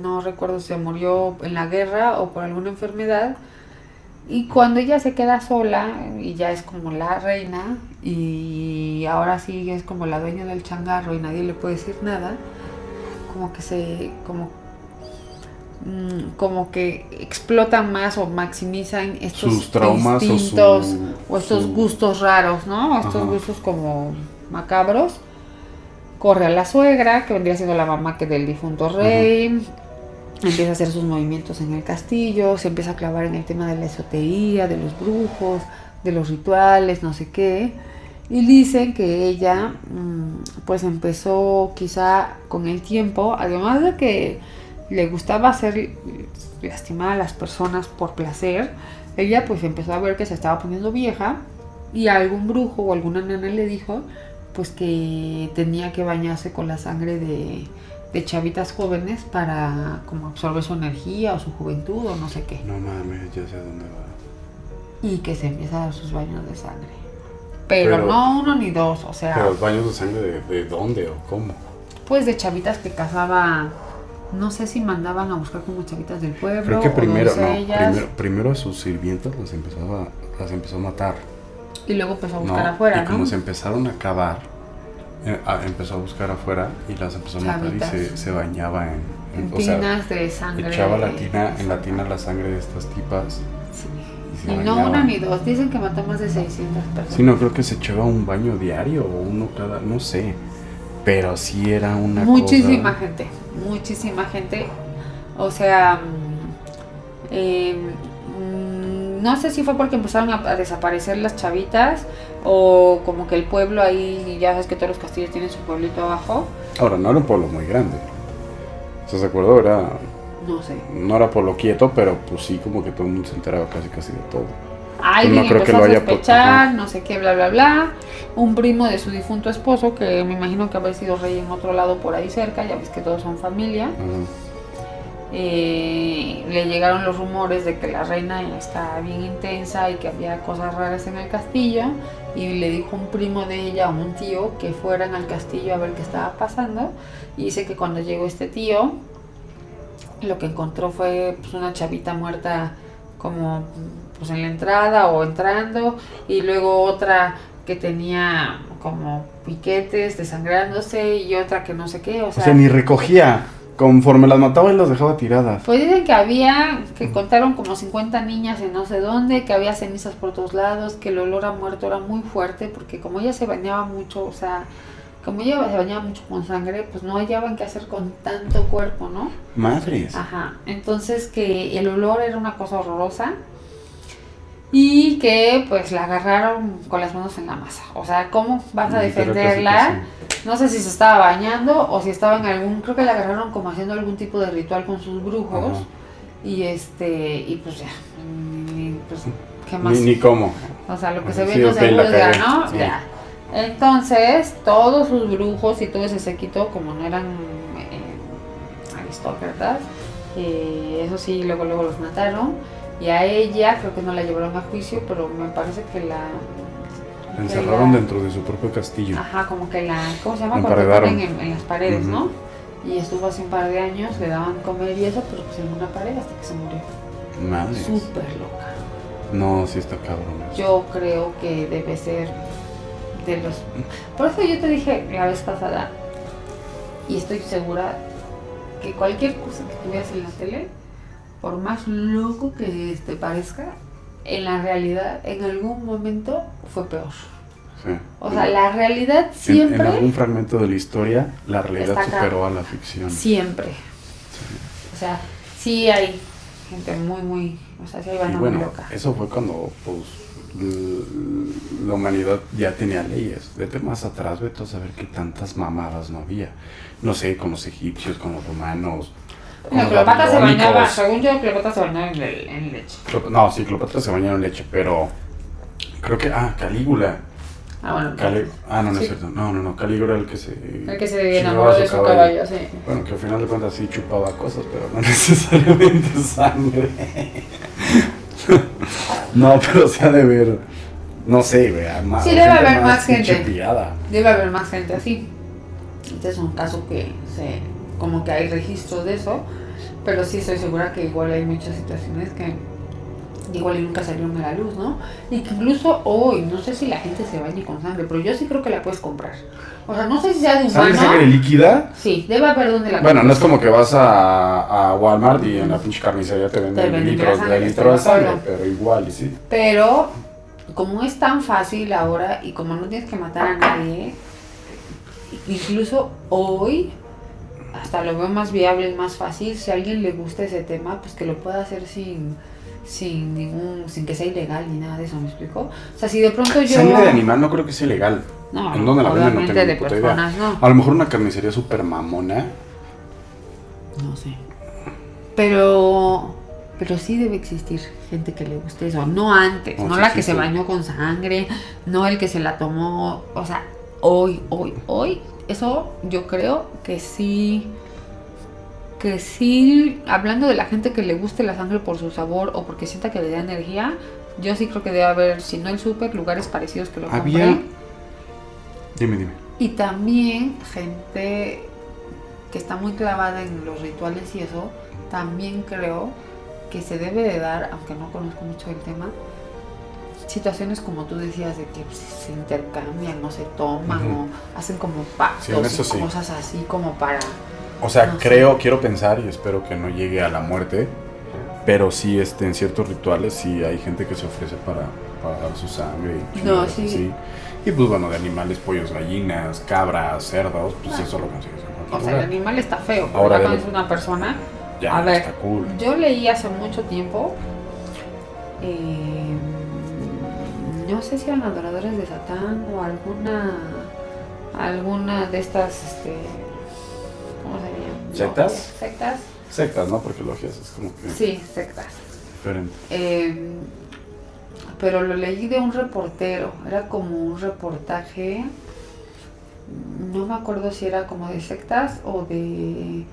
no recuerdo si se murió en la guerra o por alguna enfermedad, y cuando ella se queda sola y ya es como la reina y ahora sí es como la dueña del changarro y nadie le puede decir nada, como que se como mm, como que explotan más o maximizan estos Sus traumas o su- instintos o estos su- gustos raros, ¿no? Estos Ajá. gustos como macabros. Corre a la suegra, que vendría siendo la mamá que del difunto rey. Empieza a hacer sus movimientos en el castillo, se empieza a clavar en el tema de la esotería, de los brujos, de los rituales, no sé qué. Y dicen que ella mm, pues empezó quizá con el tiempo, además de que le gustaba hacer lastimar a las personas por placer, ella pues empezó a ver que se estaba poniendo vieja y algún brujo o alguna nana le dijo pues que tenía que bañarse con la sangre de, de chavitas jóvenes para como absorber su energía o su juventud o no sé qué. No mames, ya sé dónde va. Y que se empieza a dar sus baños de sangre. Pero, Pero- no uno ni dos, o sea, Pero los baños de sangre, de, de dónde o cómo? pues de chavitas que cazaba, no sé si mandaban a buscar como chavitas del pueblo. Creo que o primero, no, doncellas, primero, primero a sus sirvientas las empezaba, las empezó a matar. Y luego empezó a ¿no? buscar afuera, y como ¿no? se empezaron a acabar, empezó a buscar afuera y las empezó a matar y se, se bañaba en, en- En o sea, de sangre. echaba la tina, en la tina la sangre de estas tipas Sí. y no una ni dos, dicen que mató más de 600 personas. Sí, no, creo que se echaba un baño diario o uno cada, no sé. Pero sí era una muchísima cosa... gente, muchísima gente. O sea, mm, eh, mm, no sé si fue porque empezaron a, a desaparecer las chavitas o como que el pueblo ahí, ya sabes que todos los castillos tienen su pueblito abajo. Ahora, no era un pueblo muy grande. ¿Estás de acuerdo? Era, No sé. no era pueblo quieto, pero pues sí, como que todo el mundo se enteraba casi casi de todo. Alguien No creo que lo haya sospechar, no sé qué, bla, bla, bla. Un primo de su difunto esposo, que me imagino que había sido rey en otro lado por ahí cerca, ya ves que todos son familia. Eh, le llegaron los rumores de que la reina está bien intensa y que había cosas raras en el castillo y le dijo un primo de ella, un tío, que fueran al castillo a ver qué estaba pasando y dice que cuando llegó este tío lo que encontró fue pues, una chavita muerta como pues en la entrada o entrando y luego otra que tenía como piquetes desangrándose y otra que no sé qué, o O sea, ni recogía. Conforme las mataba y las dejaba tiradas. pues dicen que había, que contaron como 50 niñas en no sé dónde, que había cenizas por todos lados, que el olor a muerto era muy fuerte, porque como ella se bañaba mucho, o sea, como ella se bañaba mucho con sangre, pues no hallaban qué hacer con tanto cuerpo, ¿no? Madres. Ajá, entonces que el olor era una cosa horrorosa y que pues la agarraron con las manos en la masa. O sea, ¿cómo vas a defenderla? No sé si se estaba bañando o si estaba en algún, creo que la agarraron como haciendo algún tipo de ritual con sus brujos Ajá. y este, y pues ya, ni- pues, ¿qué más? Ni, ni cómo. O sea, lo que se ve sí, no se juzga, ¿no? sí. Ya. Entonces, todos sus brujos y todo ese séquito, como no eran eh, aristócratas, eh, eso sí, luego luego los mataron. Y a ella creo que no la llevaron a juicio, pero me parece que la... La encerraron la- dentro de su propio castillo. Ajá, como que la... ¿Cómo se llama? La Cuando ponen en, en las paredes. ¿no? Y estuvo hace un par de años, le daban comer y eso, pero pues en una pared hasta que se murió. Madres. Súper loca. No, sí está cabrón. Yo creo que debe ser de los... Por eso yo te dije la vez pasada, y estoy segura, que cualquier cosa que tú veas en la tele, por más loco que te parezca, en la realidad, en algún momento fue peor. Sí. O sea, la realidad siempre, En, algún fragmento de la historia, la realidad superó a la ficción. siempre. O sea, sí hay gente muy, muy, o sea, sí hay banda muy bueno, loca. eso fue cuando pues, la humanidad ya tenía leyes. Vete más atrás, vete a saber qué tantas mamadas no había. No sé, con los egipcios, con los romanos. No, Cleopatra se bañaba, según yo, Cleopatra se bañaba en, el- en leche. No, sí, Cleopatra se bañaron en leche, pero creo que, ah, Calígula. Ah, bueno, Cali- ah, no, no Sí. es cierto. No, no, no, Calígula era el que se... el que se enamoró de su caballo, sí. Bueno, que al final de cuentas sí chupaba cosas, pero no <laughs> necesariamente sangre. <laughs> no, pero se ha de ver, no sé, vea, más. Sí, debe haber más gente. Debe haber más gente así. Este es un caso que se, como que hay registros de eso, pero sí estoy segura que igual hay muchas situaciones que igual y nunca salieron a la luz, ¿no? Y que incluso hoy, no sé si la gente se bañe con sangre, pero yo sí creo que la puedes comprar. O sea, no sé si sea de ¿Sangre, humano. sangre líquida? Sí, debe haber donde la Bueno, no es como que vas a, a Walmart y en la pinche carnicería te venden Te venden litros sangre, de litro sangre, pero igual, sí. Pero como es tan fácil ahora y como no tienes que matar a nadie, incluso hoy hasta lo veo más viable, más fácil. Si a alguien le gusta ese tema, pues que lo pueda hacer sin sin ningún sin que sea ilegal ni nada de eso, ¿me explico? O sea, si de pronto yo Sangre de animal no creo que sea ilegal. no, ¿En dónde la venden? No tengo de idea. personas, no. A lo mejor una carnicería súper mamona. No sé. Pero pero sí debe existir gente que le guste eso, no antes, No, no sí la que se bañó con sangre, no el que se la tomó, o sea, hoy, hoy, hoy, eso yo creo que sí, que sí, hablando de la gente que le guste la sangre por su sabor o porque sienta que le da energía, yo sí creo que debe haber, si no el súper, lugares parecidos que lo Había. compren. Dime, dime. Y también gente que está muy clavada en los rituales y eso, también creo que se debe de dar, aunque no conozco mucho el tema, situaciones como tú decías de que pues, se intercambian, no se toman Ujú. o hacen como pactos Sí, y sí. cosas así como para... O sea, No sé. creo, quiero pensar y espero que no llegue a la muerte. Pero sí, este, en ciertos rituales sí hay gente que se ofrece para, para dar su sangre. y No, sí. Y pues bueno, de animales, pollos, gallinas, cabras, cerdos, pues Ah. eso lo consigues en O sea, el animal está feo, pero Ahora es una persona... Ya, a ver. está cool. Yo leí hace mucho tiempo, eh, no sé si eran adoradores de Satán o alguna, alguna de estas, este, ¿cómo se? ¿Sectas? Sectas, Sectas, ¿no? Porque logias es como que sí, sectas. diferente. Eh, pero lo leí de un reportero, era como un reportaje, no me acuerdo si era como de sectas o de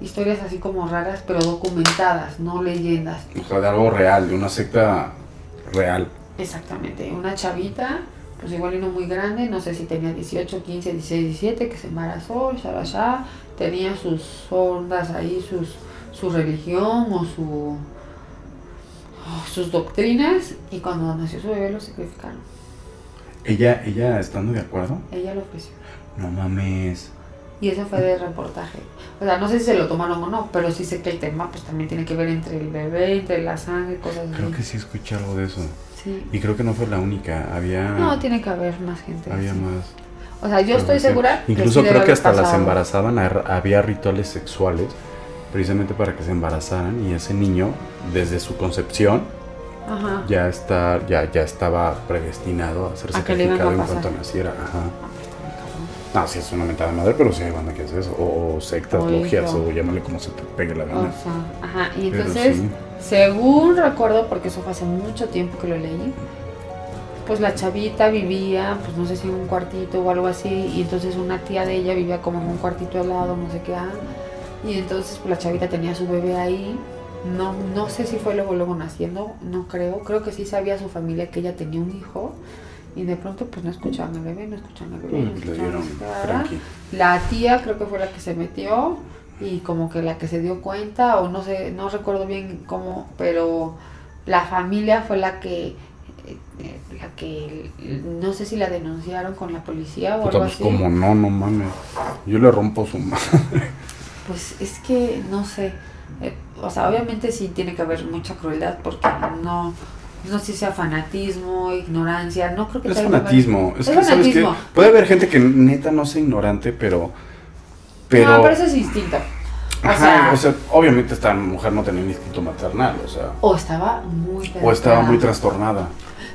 historias así como raras, pero documentadas, no leyendas. O sea, de algo real, de una secta real. Exactamente, una chavita, pues igual y no muy grande, no sé si tenía 18, 15, 16, 17, que se embarazó, ya, tenía sus ondas ahí, sus, su religión o su oh, sus doctrinas, y cuando nació su bebé lo sacrificaron. Ella, ella estando de acuerdo. Ella lo ofreció. No mames. Y eso fue de reportaje. O sea, no sé si se lo tomaron o no, pero sí sé que el tema pues también tiene que ver entre el bebé, entre la sangre, cosas así. Creo que sí escuché algo de eso. Sí. Y creo que no fue la única. Había. No, tiene que haber más gente. Había así. más. O sea, yo estoy segura. que Incluso sí debe creo que hasta las embarazaban. ar- Había rituales sexuales. Precisamente para que se embarazaran. Y ese niño, desde su concepción, Ajá. ya está, ya, ya estaba predestinado a ser A que iban a sacrificado en cuanto naciera. Ajá. No, sí es una mentada de madre, pero sí hay banda que hace eso. O, o sectas, logias, o llámale como se te pegue la O gana. sea, ajá. Y entonces, sí. según recuerdo, porque eso fue hace mucho tiempo que lo leí, pues la chavita vivía, pues no sé si en un cuartito o algo así, y entonces una tía de ella vivía como en un cuartito al lado, no sé qué, ah, y entonces pues la chavita tenía su bebé ahí, no, no sé si fue luego luego naciendo, no creo, creo que sí sabía su familia que ella tenía un hijo, y de pronto pues no escuchaban al bebé, no escuchaban al bebé, no pues escuchaban, dieron. La tía creo que fue la que se metió y como que la que se dio cuenta o no sé, no recuerdo bien cómo, pero la familia fue la que eh, eh, la que no sé si la denunciaron con la policía o Puta, algo pues así. como no, no mames. Yo le rompo su madre. Pues es que no sé. eh, o sea, obviamente sí tiene que haber mucha crueldad porque no, no sé si sea fanatismo, ignorancia, no creo que Es sea fanatismo. Es, Es que, ¿sabes fanatismo. Puede haber gente que neta no sea ignorante, pero. Pero. No, pero eso es instinto. O Ajá, sea, o sea, obviamente esta mujer no tenía un instinto maternal, o sea. o estaba muy O estaba muy trastornada.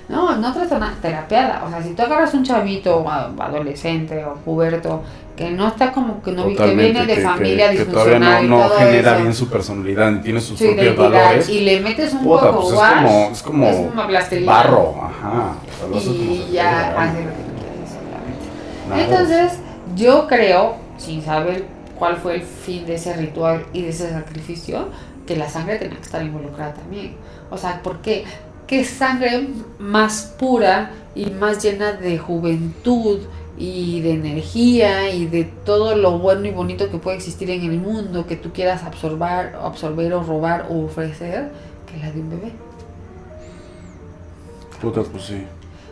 No, no trastornada, terapiada. O sea, si tú agarras un chavito adolescente o puberto que no está como que no que viene de que- familia que, que disfuncional no, y no todo genera eso, bien su personalidad, ni tiene sus su propios valores. y le metes un Puta, poco pues es como, es como barro, ajá. Como y ya hace lo que quieres. Entonces, yo creo, sin saber cuál fue el fin de ese ritual y de ese sacrificio, que la sangre tenía que estar involucrada también. O sea, ¿por qué? ¿Qué sangre más pura y más llena de juventud y de energía y de todo lo bueno y bonito que puede existir en el mundo que tú quieras absorber, absorber o robar o ofrecer que la de un bebé? Puta, pues sí.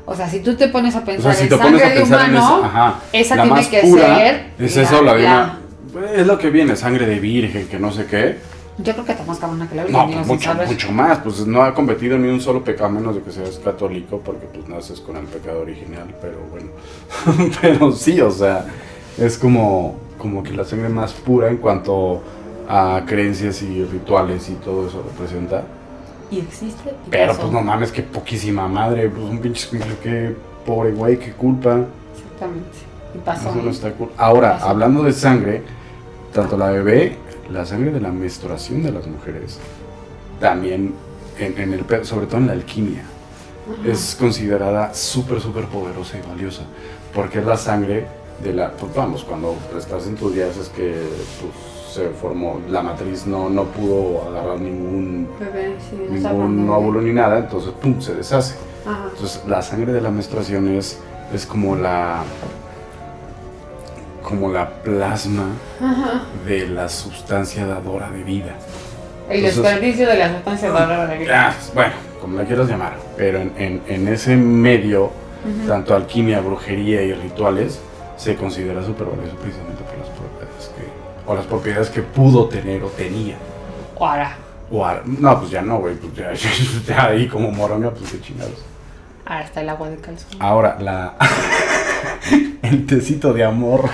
O sea, si tú te pones a O pensar sea, si en sangre de humano, esa, ajá, esa la tiene más que pura ser es la- eso, la de la- una. Es lo que viene, sangre de virgen, que no sé qué. Yo creo que está más cabrona que la No, Virgen, pues sin mucho, mucho más. Pues no ha competido ni un solo pecado, a menos de que seas católico, porque pues naces con el pecado original. Pero bueno, <laughs> pero sí, o sea, es como, como que la sangre más pura en cuanto a creencias y rituales y todo eso representa. Y existe. y Pero pasó. pues no mames, qué poquísima madre, pues un pinche qué pobre güey, qué culpa. Exactamente. Y pasó. Eso no está cool. Ahora, Pasó. hablando de sangre, tanto la bebé, la sangre de la menstruación de las mujeres, también, en, en el, sobre todo en la alquimia, Ajá. es considerada súper, súper poderosa y valiosa. Porque es la sangre de la. Pues vamos, cuando estás en tus días es que pues, se formó, la matriz no, no pudo agarrar ningún, Bebé, sí, ningún óvulo ni nada, entonces pum, se deshace. Ajá. Entonces, la sangre de la menstruación es, es como la. Como la plasma Ajá. de la sustancia dadora de vida. El Entonces- desperdicio de la sustancia rara de vida. Ah, bueno, como la quieras llamar. Pero en, en- en ese medio, tanto alquimia, brujería y rituales, se considera súper valioso precisamente por las propiedades que. o las propiedades que pudo tener o tenía. Ahora, O no, pues ya no, güey. Pues <laughs> ya, ya ahí como moronga, pues qué chingados. ahora está el agua de calzón. Ahora, la. <laughs> <laughs> el tecito de amor.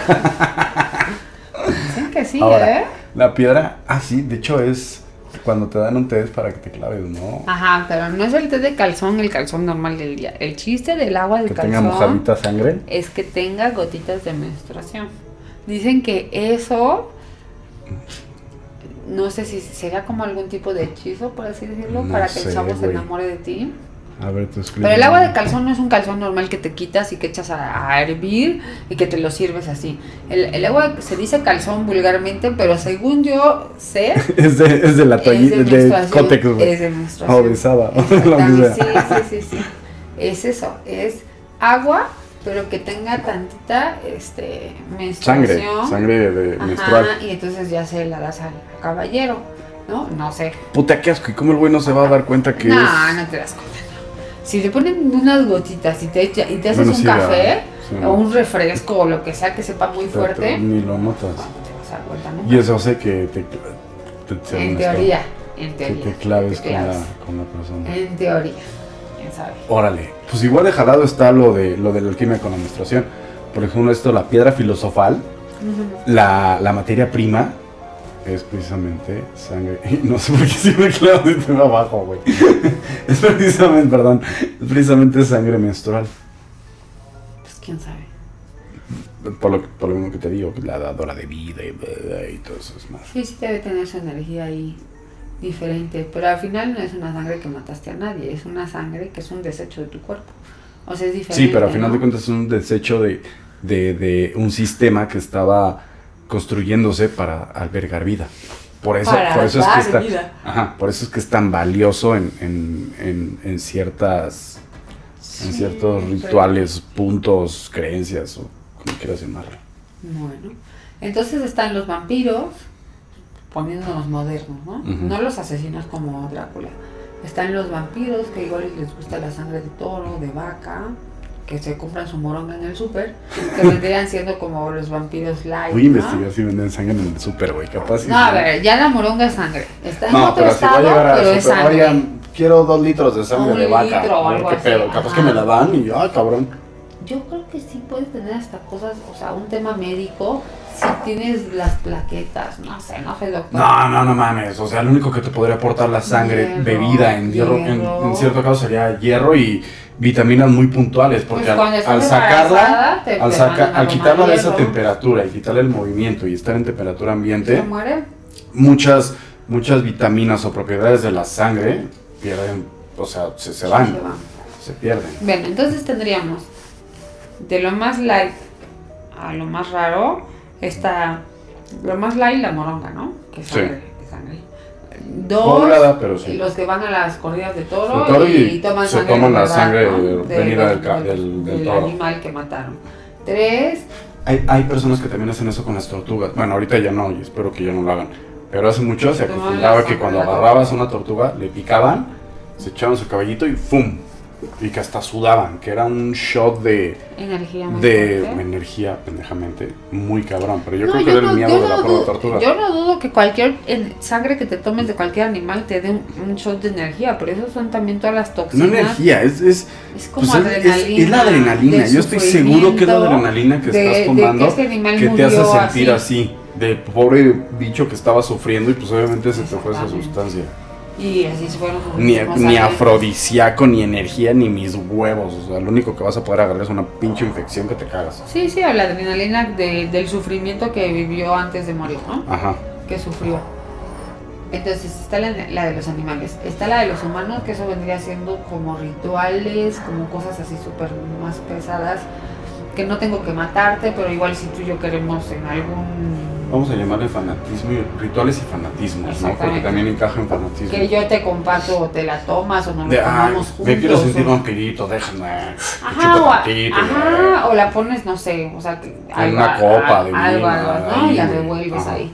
Dicen que sí, Ahora, ¿eh? La piedra, ah, sí, de hecho es cuando te dan un té es para que te claves, ¿no? Ajá, pero no es el té de calzón, el calzón normal del día. El chiste del agua de que tenga calzón mojadita sangre. es que tenga gotitas de menstruación. Dicen que eso, no sé si sería como algún tipo de hechizo, por así decirlo, No para que sé, el chavo se güey. enamore de ti. A ver, tú. Pero el agua de calzón no es un calzón normal que te quitas y que echas a, a hervir y que te lo sirves así. El, el agua se dice calzón vulgarmente, pero según yo sé, <laughs> es, de, es de la es toallita de de. Cotex, güey. Es de menstruación. O de Saba, o lo que Exactamente, sea. sí, sí, sí, sí. Es eso, es agua, pero que tenga tantita este, menstruación. Sangre, sangre de Ajá, menstrual. y entonces ya se la das al caballero, ¿no? No sé. Puta, qué asco. ¿Y cómo el güey no se va a dar cuenta que no, es? no te das cuenta. Si le ponen unas gotitas y te, echa- y te haces Bueno, un sí, café sí. o un refresco o lo que sea que sepa muy fuerte, Ni lo notas. no te vas a dar cuenta nunca. Y eso hace que te, te- En teoría, en estado, Que teoría. te claves, te Con, la, con la persona. En teoría, quién sabe. Órale. Pues igual de jalado está lo de, lo de la alquimia con la menstruación. Por ejemplo, esto, la piedra filosofal. La, la materia prima es precisamente sangre. <laughs> Y no sé por qué siempre clavo de tema abajo, güey. <laughs> Es precisamente, perdón, es precisamente sangre menstrual. Pues quién sabe. Por lo, por lo mismo que te digo, la dadora de vida y, y todo eso es más. Sí, sí debe tener su energía ahí diferente, pero al final no es una sangre que mataste a nadie, es una sangre que es un desecho de tu cuerpo. O sea, es diferente. Sí, pero al final ¿no? de cuentas es un desecho de, de, de un sistema que estaba construyéndose para albergar vida. Por eso, Para por eso es que dar está, vida. ajá, por eso es que es tan valioso en, en, en, en ciertas en ciertos pero- rituales, puntos, creencias o como quieras llamarlo. Bueno, entonces están los vampiros, poniéndonos modernos, ¿no? No los asesinos como Drácula. Están los vampiros, que igual les gusta la sangre de toro, de vaca, que se compran su moronga en el súper, que vendrían siendo como los vampiros light. Voy a ¿no? investigar si venden sangre en el súper, güey. Capaz. No, a ver, ya la moronga es sangre. Está en No, otro pero si voy a estado, llegar a pero es sangre. oigan, quiero dos litros de sangre Un de vaca. litro o a ver algo qué así, pedo. Capaz ajá. que me la dan y yo, ah, cabrón. Yo creo que sí puedes tener hasta cosas, o sea, un tema médico, si tienes las plaquetas, no sé, no sé, doctor. No, no, no mames. O sea, lo único que te podría aportar la sangre Hierro, bebida en hierro, en, hierro. en cierto caso sería hierro y vitaminas muy puntuales. Porque Pues al, cuando estás al sacarla, te- al, te saca- al quitarla de esa temperatura y quitarle el movimiento y estar en temperatura ¿Se ambiente, muere? muchas, muchas vitaminas o propiedades de la sangre pierden, o sea, se, se van, Se van. se pierden. Bueno, entonces tendríamos de lo más light a lo más raro, está lo más light la moronga, ¿no? Que es Sí. sangre. que sangre. Dos, Colorada, pero sí. los que van a las corridas de toro, toro y, y toman se sangre toman la verdad, sangre ¿no? venida del ca- del- del del toro. animal que mataron. Tres, Hay, hay personas que también hacen eso con las tortugas. Bueno, ahorita ya no, y espero que ya no lo hagan. Pero hace mucho se acostumbraba que cuando sangre agarrabas una tortuga, le picaban, se echaban su caballito y ¡fum! Y que hasta sudaban, que era un shot de, energía de fuerte. energía, pendejamente, muy cabrón. Pero yo No, creo que yo era no- el miedo de la no pobre dudo- tortuga. Yo no dudo que cualquier sangre que te tomes de cualquier animal te dé un, un shot de energía, pero eso son también todas las No toxinas. energía, es, es, Es como pues es- es- adrenalina. es la adrenalina. Yo estoy seguro que es la adrenalina que de- estás de tomando que ese animal que te hace sentir así. De pobre bicho que estaba sufriendo y pues obviamente se te fue esa sustancia. Y así se fueron Ni, ni afrodisíaco, ni energía, ni mis huevos. O sea, lo único que vas a poder agarrar es una pinche infección que te cagas. Sí, sí, o la adrenalina de- del sufrimiento que vivió antes de morir, ¿no? Ajá. Que sufrió. Entonces está la, la de los animales, está la de los humanos, que eso vendría siendo como rituales, como cosas así súper más pesadas, que no tengo que matarte, pero igual si tú y yo queremos en algún... Vamos a llamarle fanatismo y rituales y fanatismos, ¿no? Porque también encaja en fanatismo. Que yo te comparto o te la tomas o lo ay, tomamos juntos. me quiero sentir o- vampirito, déjame. Ajá, o, a- tantito, ajá, o la pones, no sé, o sea, En una copa de vino, algo, algo, ¿no? y la güey. revuelves Ajá. ahí.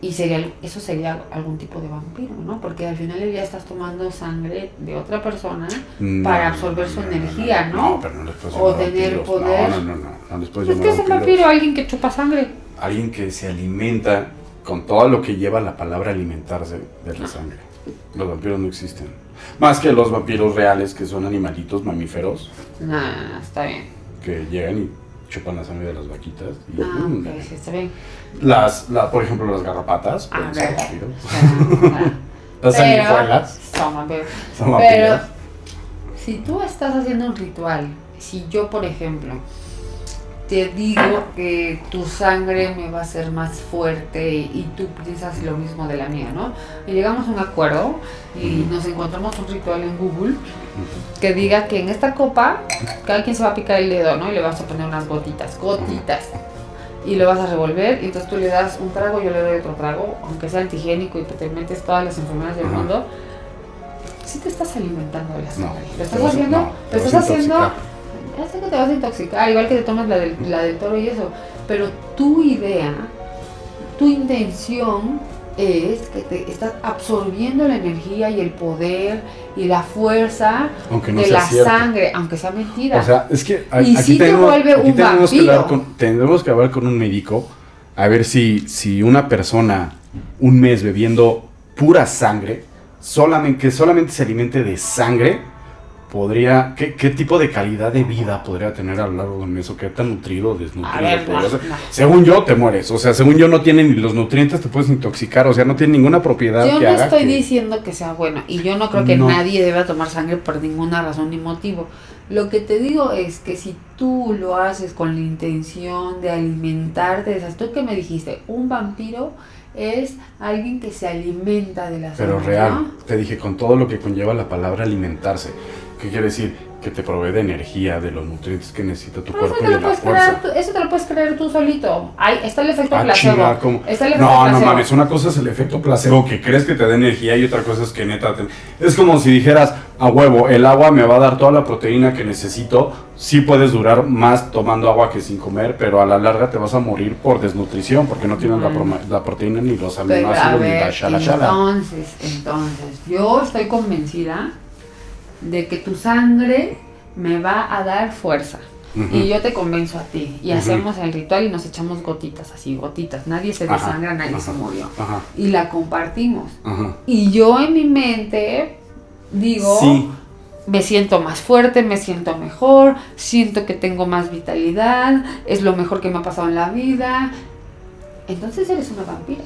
Y sería, eso sería algún tipo de vampiro, ¿no? Porque al final día estás tomando sangre de otra persona No, para absorber su energía, ¿no? No, pero no les puedes O tener vampiros. poder. No, no, no, no, no les puedes llamar que es un vampiro, alguien que chupa sangre. Alguien que se alimenta con todo lo que lleva la palabra alimentarse de la sangre. Los vampiros no existen. Más que los vampiros reales, que son animalitos mamíferos, Nah, está bien. que llegan y chupan la sangre de las vaquitas. Y, Ah, mm, sí, está bien. las, la- por ejemplo, las garrapatas, Ah, pueden ser <laughs> <laughs> ok. vampiros. Ah. Las sanguijuelas Pero si tú estás haciendo un ritual, si yo por ejemplo te digo que tu sangre me va a ser más fuerte y tú piensas lo mismo de la mía, ¿no? Y llegamos a un acuerdo y nos encontramos un ritual en Google que diga que en esta copa cada quien se va a picar el dedo, ¿no? Y le vas a poner unas gotitas, gotitas. Y lo vas a revolver y entonces tú le das un trago, yo le doy otro trago, aunque sea antihigiénico y te metes todas las enfermedades del mundo. Si te estás alimentando de la No, sangre. te Lo estás haciendo, no, lo estás haciendo. Ya sé que te vas a intoxicar, igual que te tomas la del, la del toro y eso. Pero tu idea, tu intención es que te estás absorbiendo la energía y el poder y la fuerza no de la cierto. sangre, aunque sea mentira. O sea, es que a- Y aquí, te tenemos, vuelve aquí un tenemos que hablar con, tendremos que hablar con un médico a ver si, si una persona un mes bebiendo pura sangre, solamente, que solamente se alimente de sangre, podría, ¿qué, qué tipo de calidad de vida podría tener a lo largo de un mes o qué tan nutrido o desnutrido ver, no, no. Según yo, te mueres. O sea, según yo, no tiene ni los nutrientes, te puedes intoxicar. O sea, no tiene ninguna propiedad Yo que no haga estoy que- diciendo que sea bueno y yo no creo que No. nadie deba tomar sangre por ninguna razón ni motivo. Lo que te digo es que si tú lo haces con la intención de alimentarte, de esas, tú que me dijiste, un vampiro es alguien que se alimenta de la sangre. Pero real, te dije con todo lo que conlleva la palabra alimentarse. ¿Qué quiere decir? Que te provee de energía, de los nutrientes que necesita tu Pero eso cuerpo te, y lo la fuerza. eso te lo puedes creer tú solito. Ahí está el efecto Ah, placebo. chinga, ¿cómo? Está el efecto No, no mames, una cosa es el efecto placebo que crees que te da energía y otra cosa es que neta te... Es como si dijeras, a huevo, el agua me va a dar toda la proteína que necesito. Sí puedes durar más tomando agua que sin comer, pero a la larga te vas a morir por desnutrición porque no tienes la, la proteína ni los aminoácidos ni la shala. entonces, entonces, yo estoy convencida de que tu sangre me va a dar fuerza. Y yo te convenzo a ti. Y hacemos el ritual y nos echamos gotitas, así, gotitas. Nadie se desangra, nadie ajá. se murió. Ajá, Y la compartimos. ajá. Y yo en mi mente digo, Sí, me siento más fuerte, me siento mejor, siento que tengo más vitalidad, es lo mejor que me ha pasado en la vida. Entonces eres una vampira.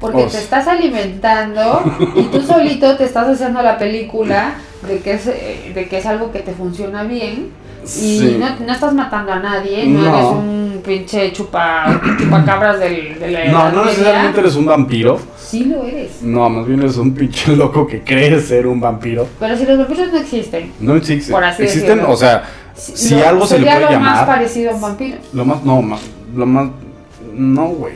Porque Os. te estás alimentando y tú solito te estás haciendo la película de que es, eh, de que es algo que te funciona bien y sí. no, no estás matando a nadie, no, No. eres un pinche chupa, chupacabras del, de la No, no necesariamente eres un vampiro. Sí lo eres. No, más bien eres un pinche loco que cree ser un vampiro. Pero si los vampiros no existen, No existe. Por así Existen, decirlo. o sea, si lo- algo se le puede lo más llamar. parecido a un vampiro. Lo más, no, más, lo más, no, güey.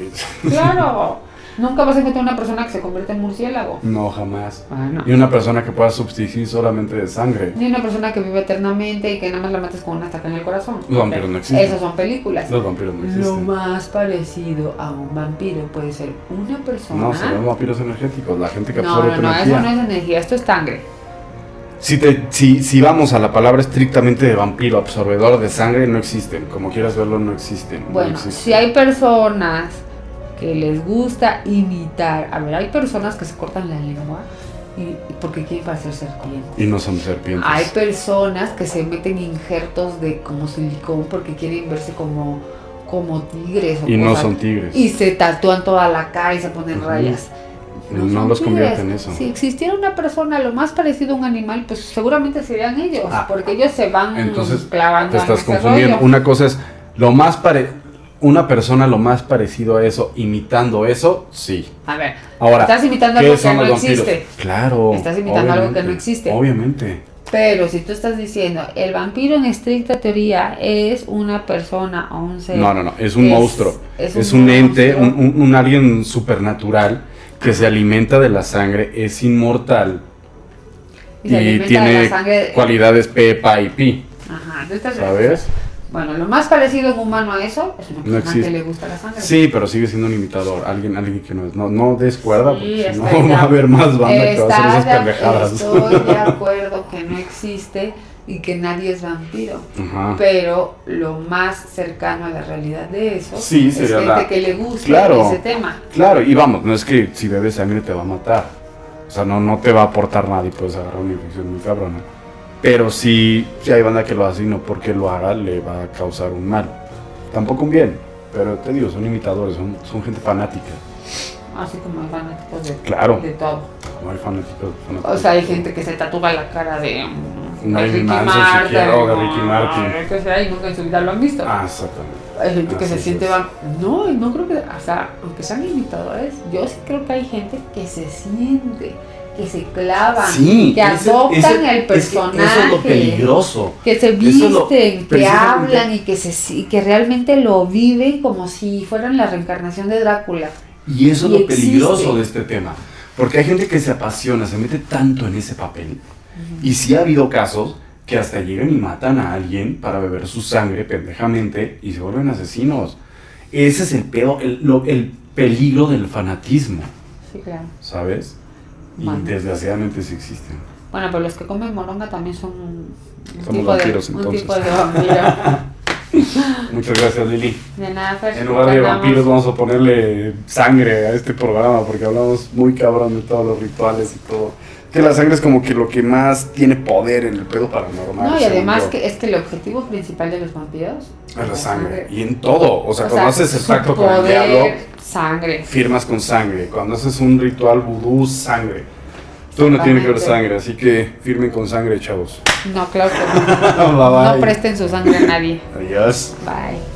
Claro. <laughs> Nunca vas a encontrar una persona que se convierte en murciélago. No, jamás. Y una persona que pueda subsistir solamente de sangre. Ni una persona que vive eternamente y que nada más la mates con una estaca en el corazón. Los vampiros no existen. Esas son películas. Los vampiros no Lo existen. más parecido a un vampiro puede ser una persona. No, son vampiros energéticos, la gente que no, absorbe no, no, energía. eso no es energía, esto es sangre. Si, te, si, si vamos a la palabra estrictamente de vampiro, absorbedor de sangre, no existen. Como quieras verlo, no existen. no Bueno, existen. si hay personas que les gusta imitar, a ver, hay personas que se cortan la lengua y, porque quieren parecer serpientes. Y no son serpientes. Hay personas que se meten injertos de como silicón porque quieren verse como, como tigres o y no son tigres. y se tatúan toda la cara y se ponen rayas. No los convierte tigres. en eso. Si existiera una persona lo más parecido a un animal, pues seguramente serían ellos, Ah. porque ellos se van Entonces, clavando Te estás confundiendo. Una cosa es lo más pare una persona lo más parecido a eso, imitando eso, sí. A ver, Ahora, estás imitando ¿qué algo que no existe. Claro. Estás imitando algo que no existe. Obviamente. Pero si tú estás diciendo, el vampiro en estricta teoría es una persona o un ser. No, no, no, es un Es- monstruo. es Es, un ente, un, un- un alguien supernatural que se alimenta de la sangre, es inmortal y y tiene cualidades P, Pa y Pi, Ajá, tú estás- ¿sabes? Bueno, lo más parecido en humano a eso es una persona que le gusta la sangre. Sí, pero sigue siendo un imitador, alguien, alguien que no es. No, no des cuerda, Sí, porque si no <laughs> va a haber más banda que va a hacer esas de- pendejadas. Estoy de <laughs> acuerdo que no existe y que nadie es vampiro. Ajá. Pero lo más cercano a la realidad de eso Sí, es gente la- que le guste Claro. ese tema. Claro, y vamos, no es que si bebes sangre te va a matar. O sea, no, no te va a aportar nada y puedes agarrar una infección muy cabrona. Pero sí, sí hay banda que lo hace y no porque lo haga le va a causar un mal. Tampoco un bien, pero te digo, son imitadores, son, son gente fanática. Así como hay fanáticos de, Claro. de todo. No hay fanáticos. fanáticos. O sea, hay gente que se tatúa la cara de, mm, Marilyn Ricky Manson, Martin. quiere, o de Ricky Martin. que sea, y nunca en su vida lo han visto. Ah, exactamente. Hay gente que Así se siente. No, no creo que. O sea, aunque sean imitadores, yo sí creo que hay gente que se siente, que se clavan, Sí, que adoptan ese- el es que personaje. eso es lo peligroso. Que se visten, lo- que hablan y que, se, y que realmente lo viven como si fueran la reencarnación de Drácula. Y eso es lo peligroso de este tema. Porque hay gente que se apasiona, se mete tanto en ese papel. Y sí ha habido casos que hasta llegan y matan a alguien para beber su sangre pendejamente y se vuelven asesinos. Ese es el pedo, el, lo- el peligro del fanatismo, Sí, claro. ¿sabes? Y Bueno. desgraciadamente sí existen. Bueno, pero los que comen moronga también son un, un Somos tipo, de, vampiros, un entonces. tipo de vampiro. <laughs> Muchas gracias, Lili. De nada, Fer, En lugar de vampiros vamos a ponerle sangre a este programa porque hablamos muy cabrón de todos los rituales y todo. Que la sangre es como que lo que más tiene poder en el pedo paranormal. No, y además yo. que es que el objetivo principal de los vampiros Es la sangre. Y en todo. O sea, O cuando sea, haces el pacto con el diablo, Sangre. firmas con sangre. Cuando haces un ritual vudú, sangre. Todo no tiene que ver sangre, así que firmen con sangre, chavos. No, claro que no. <laughs> Bye, bye. No presten su sangre a nadie. Adiós. Bye.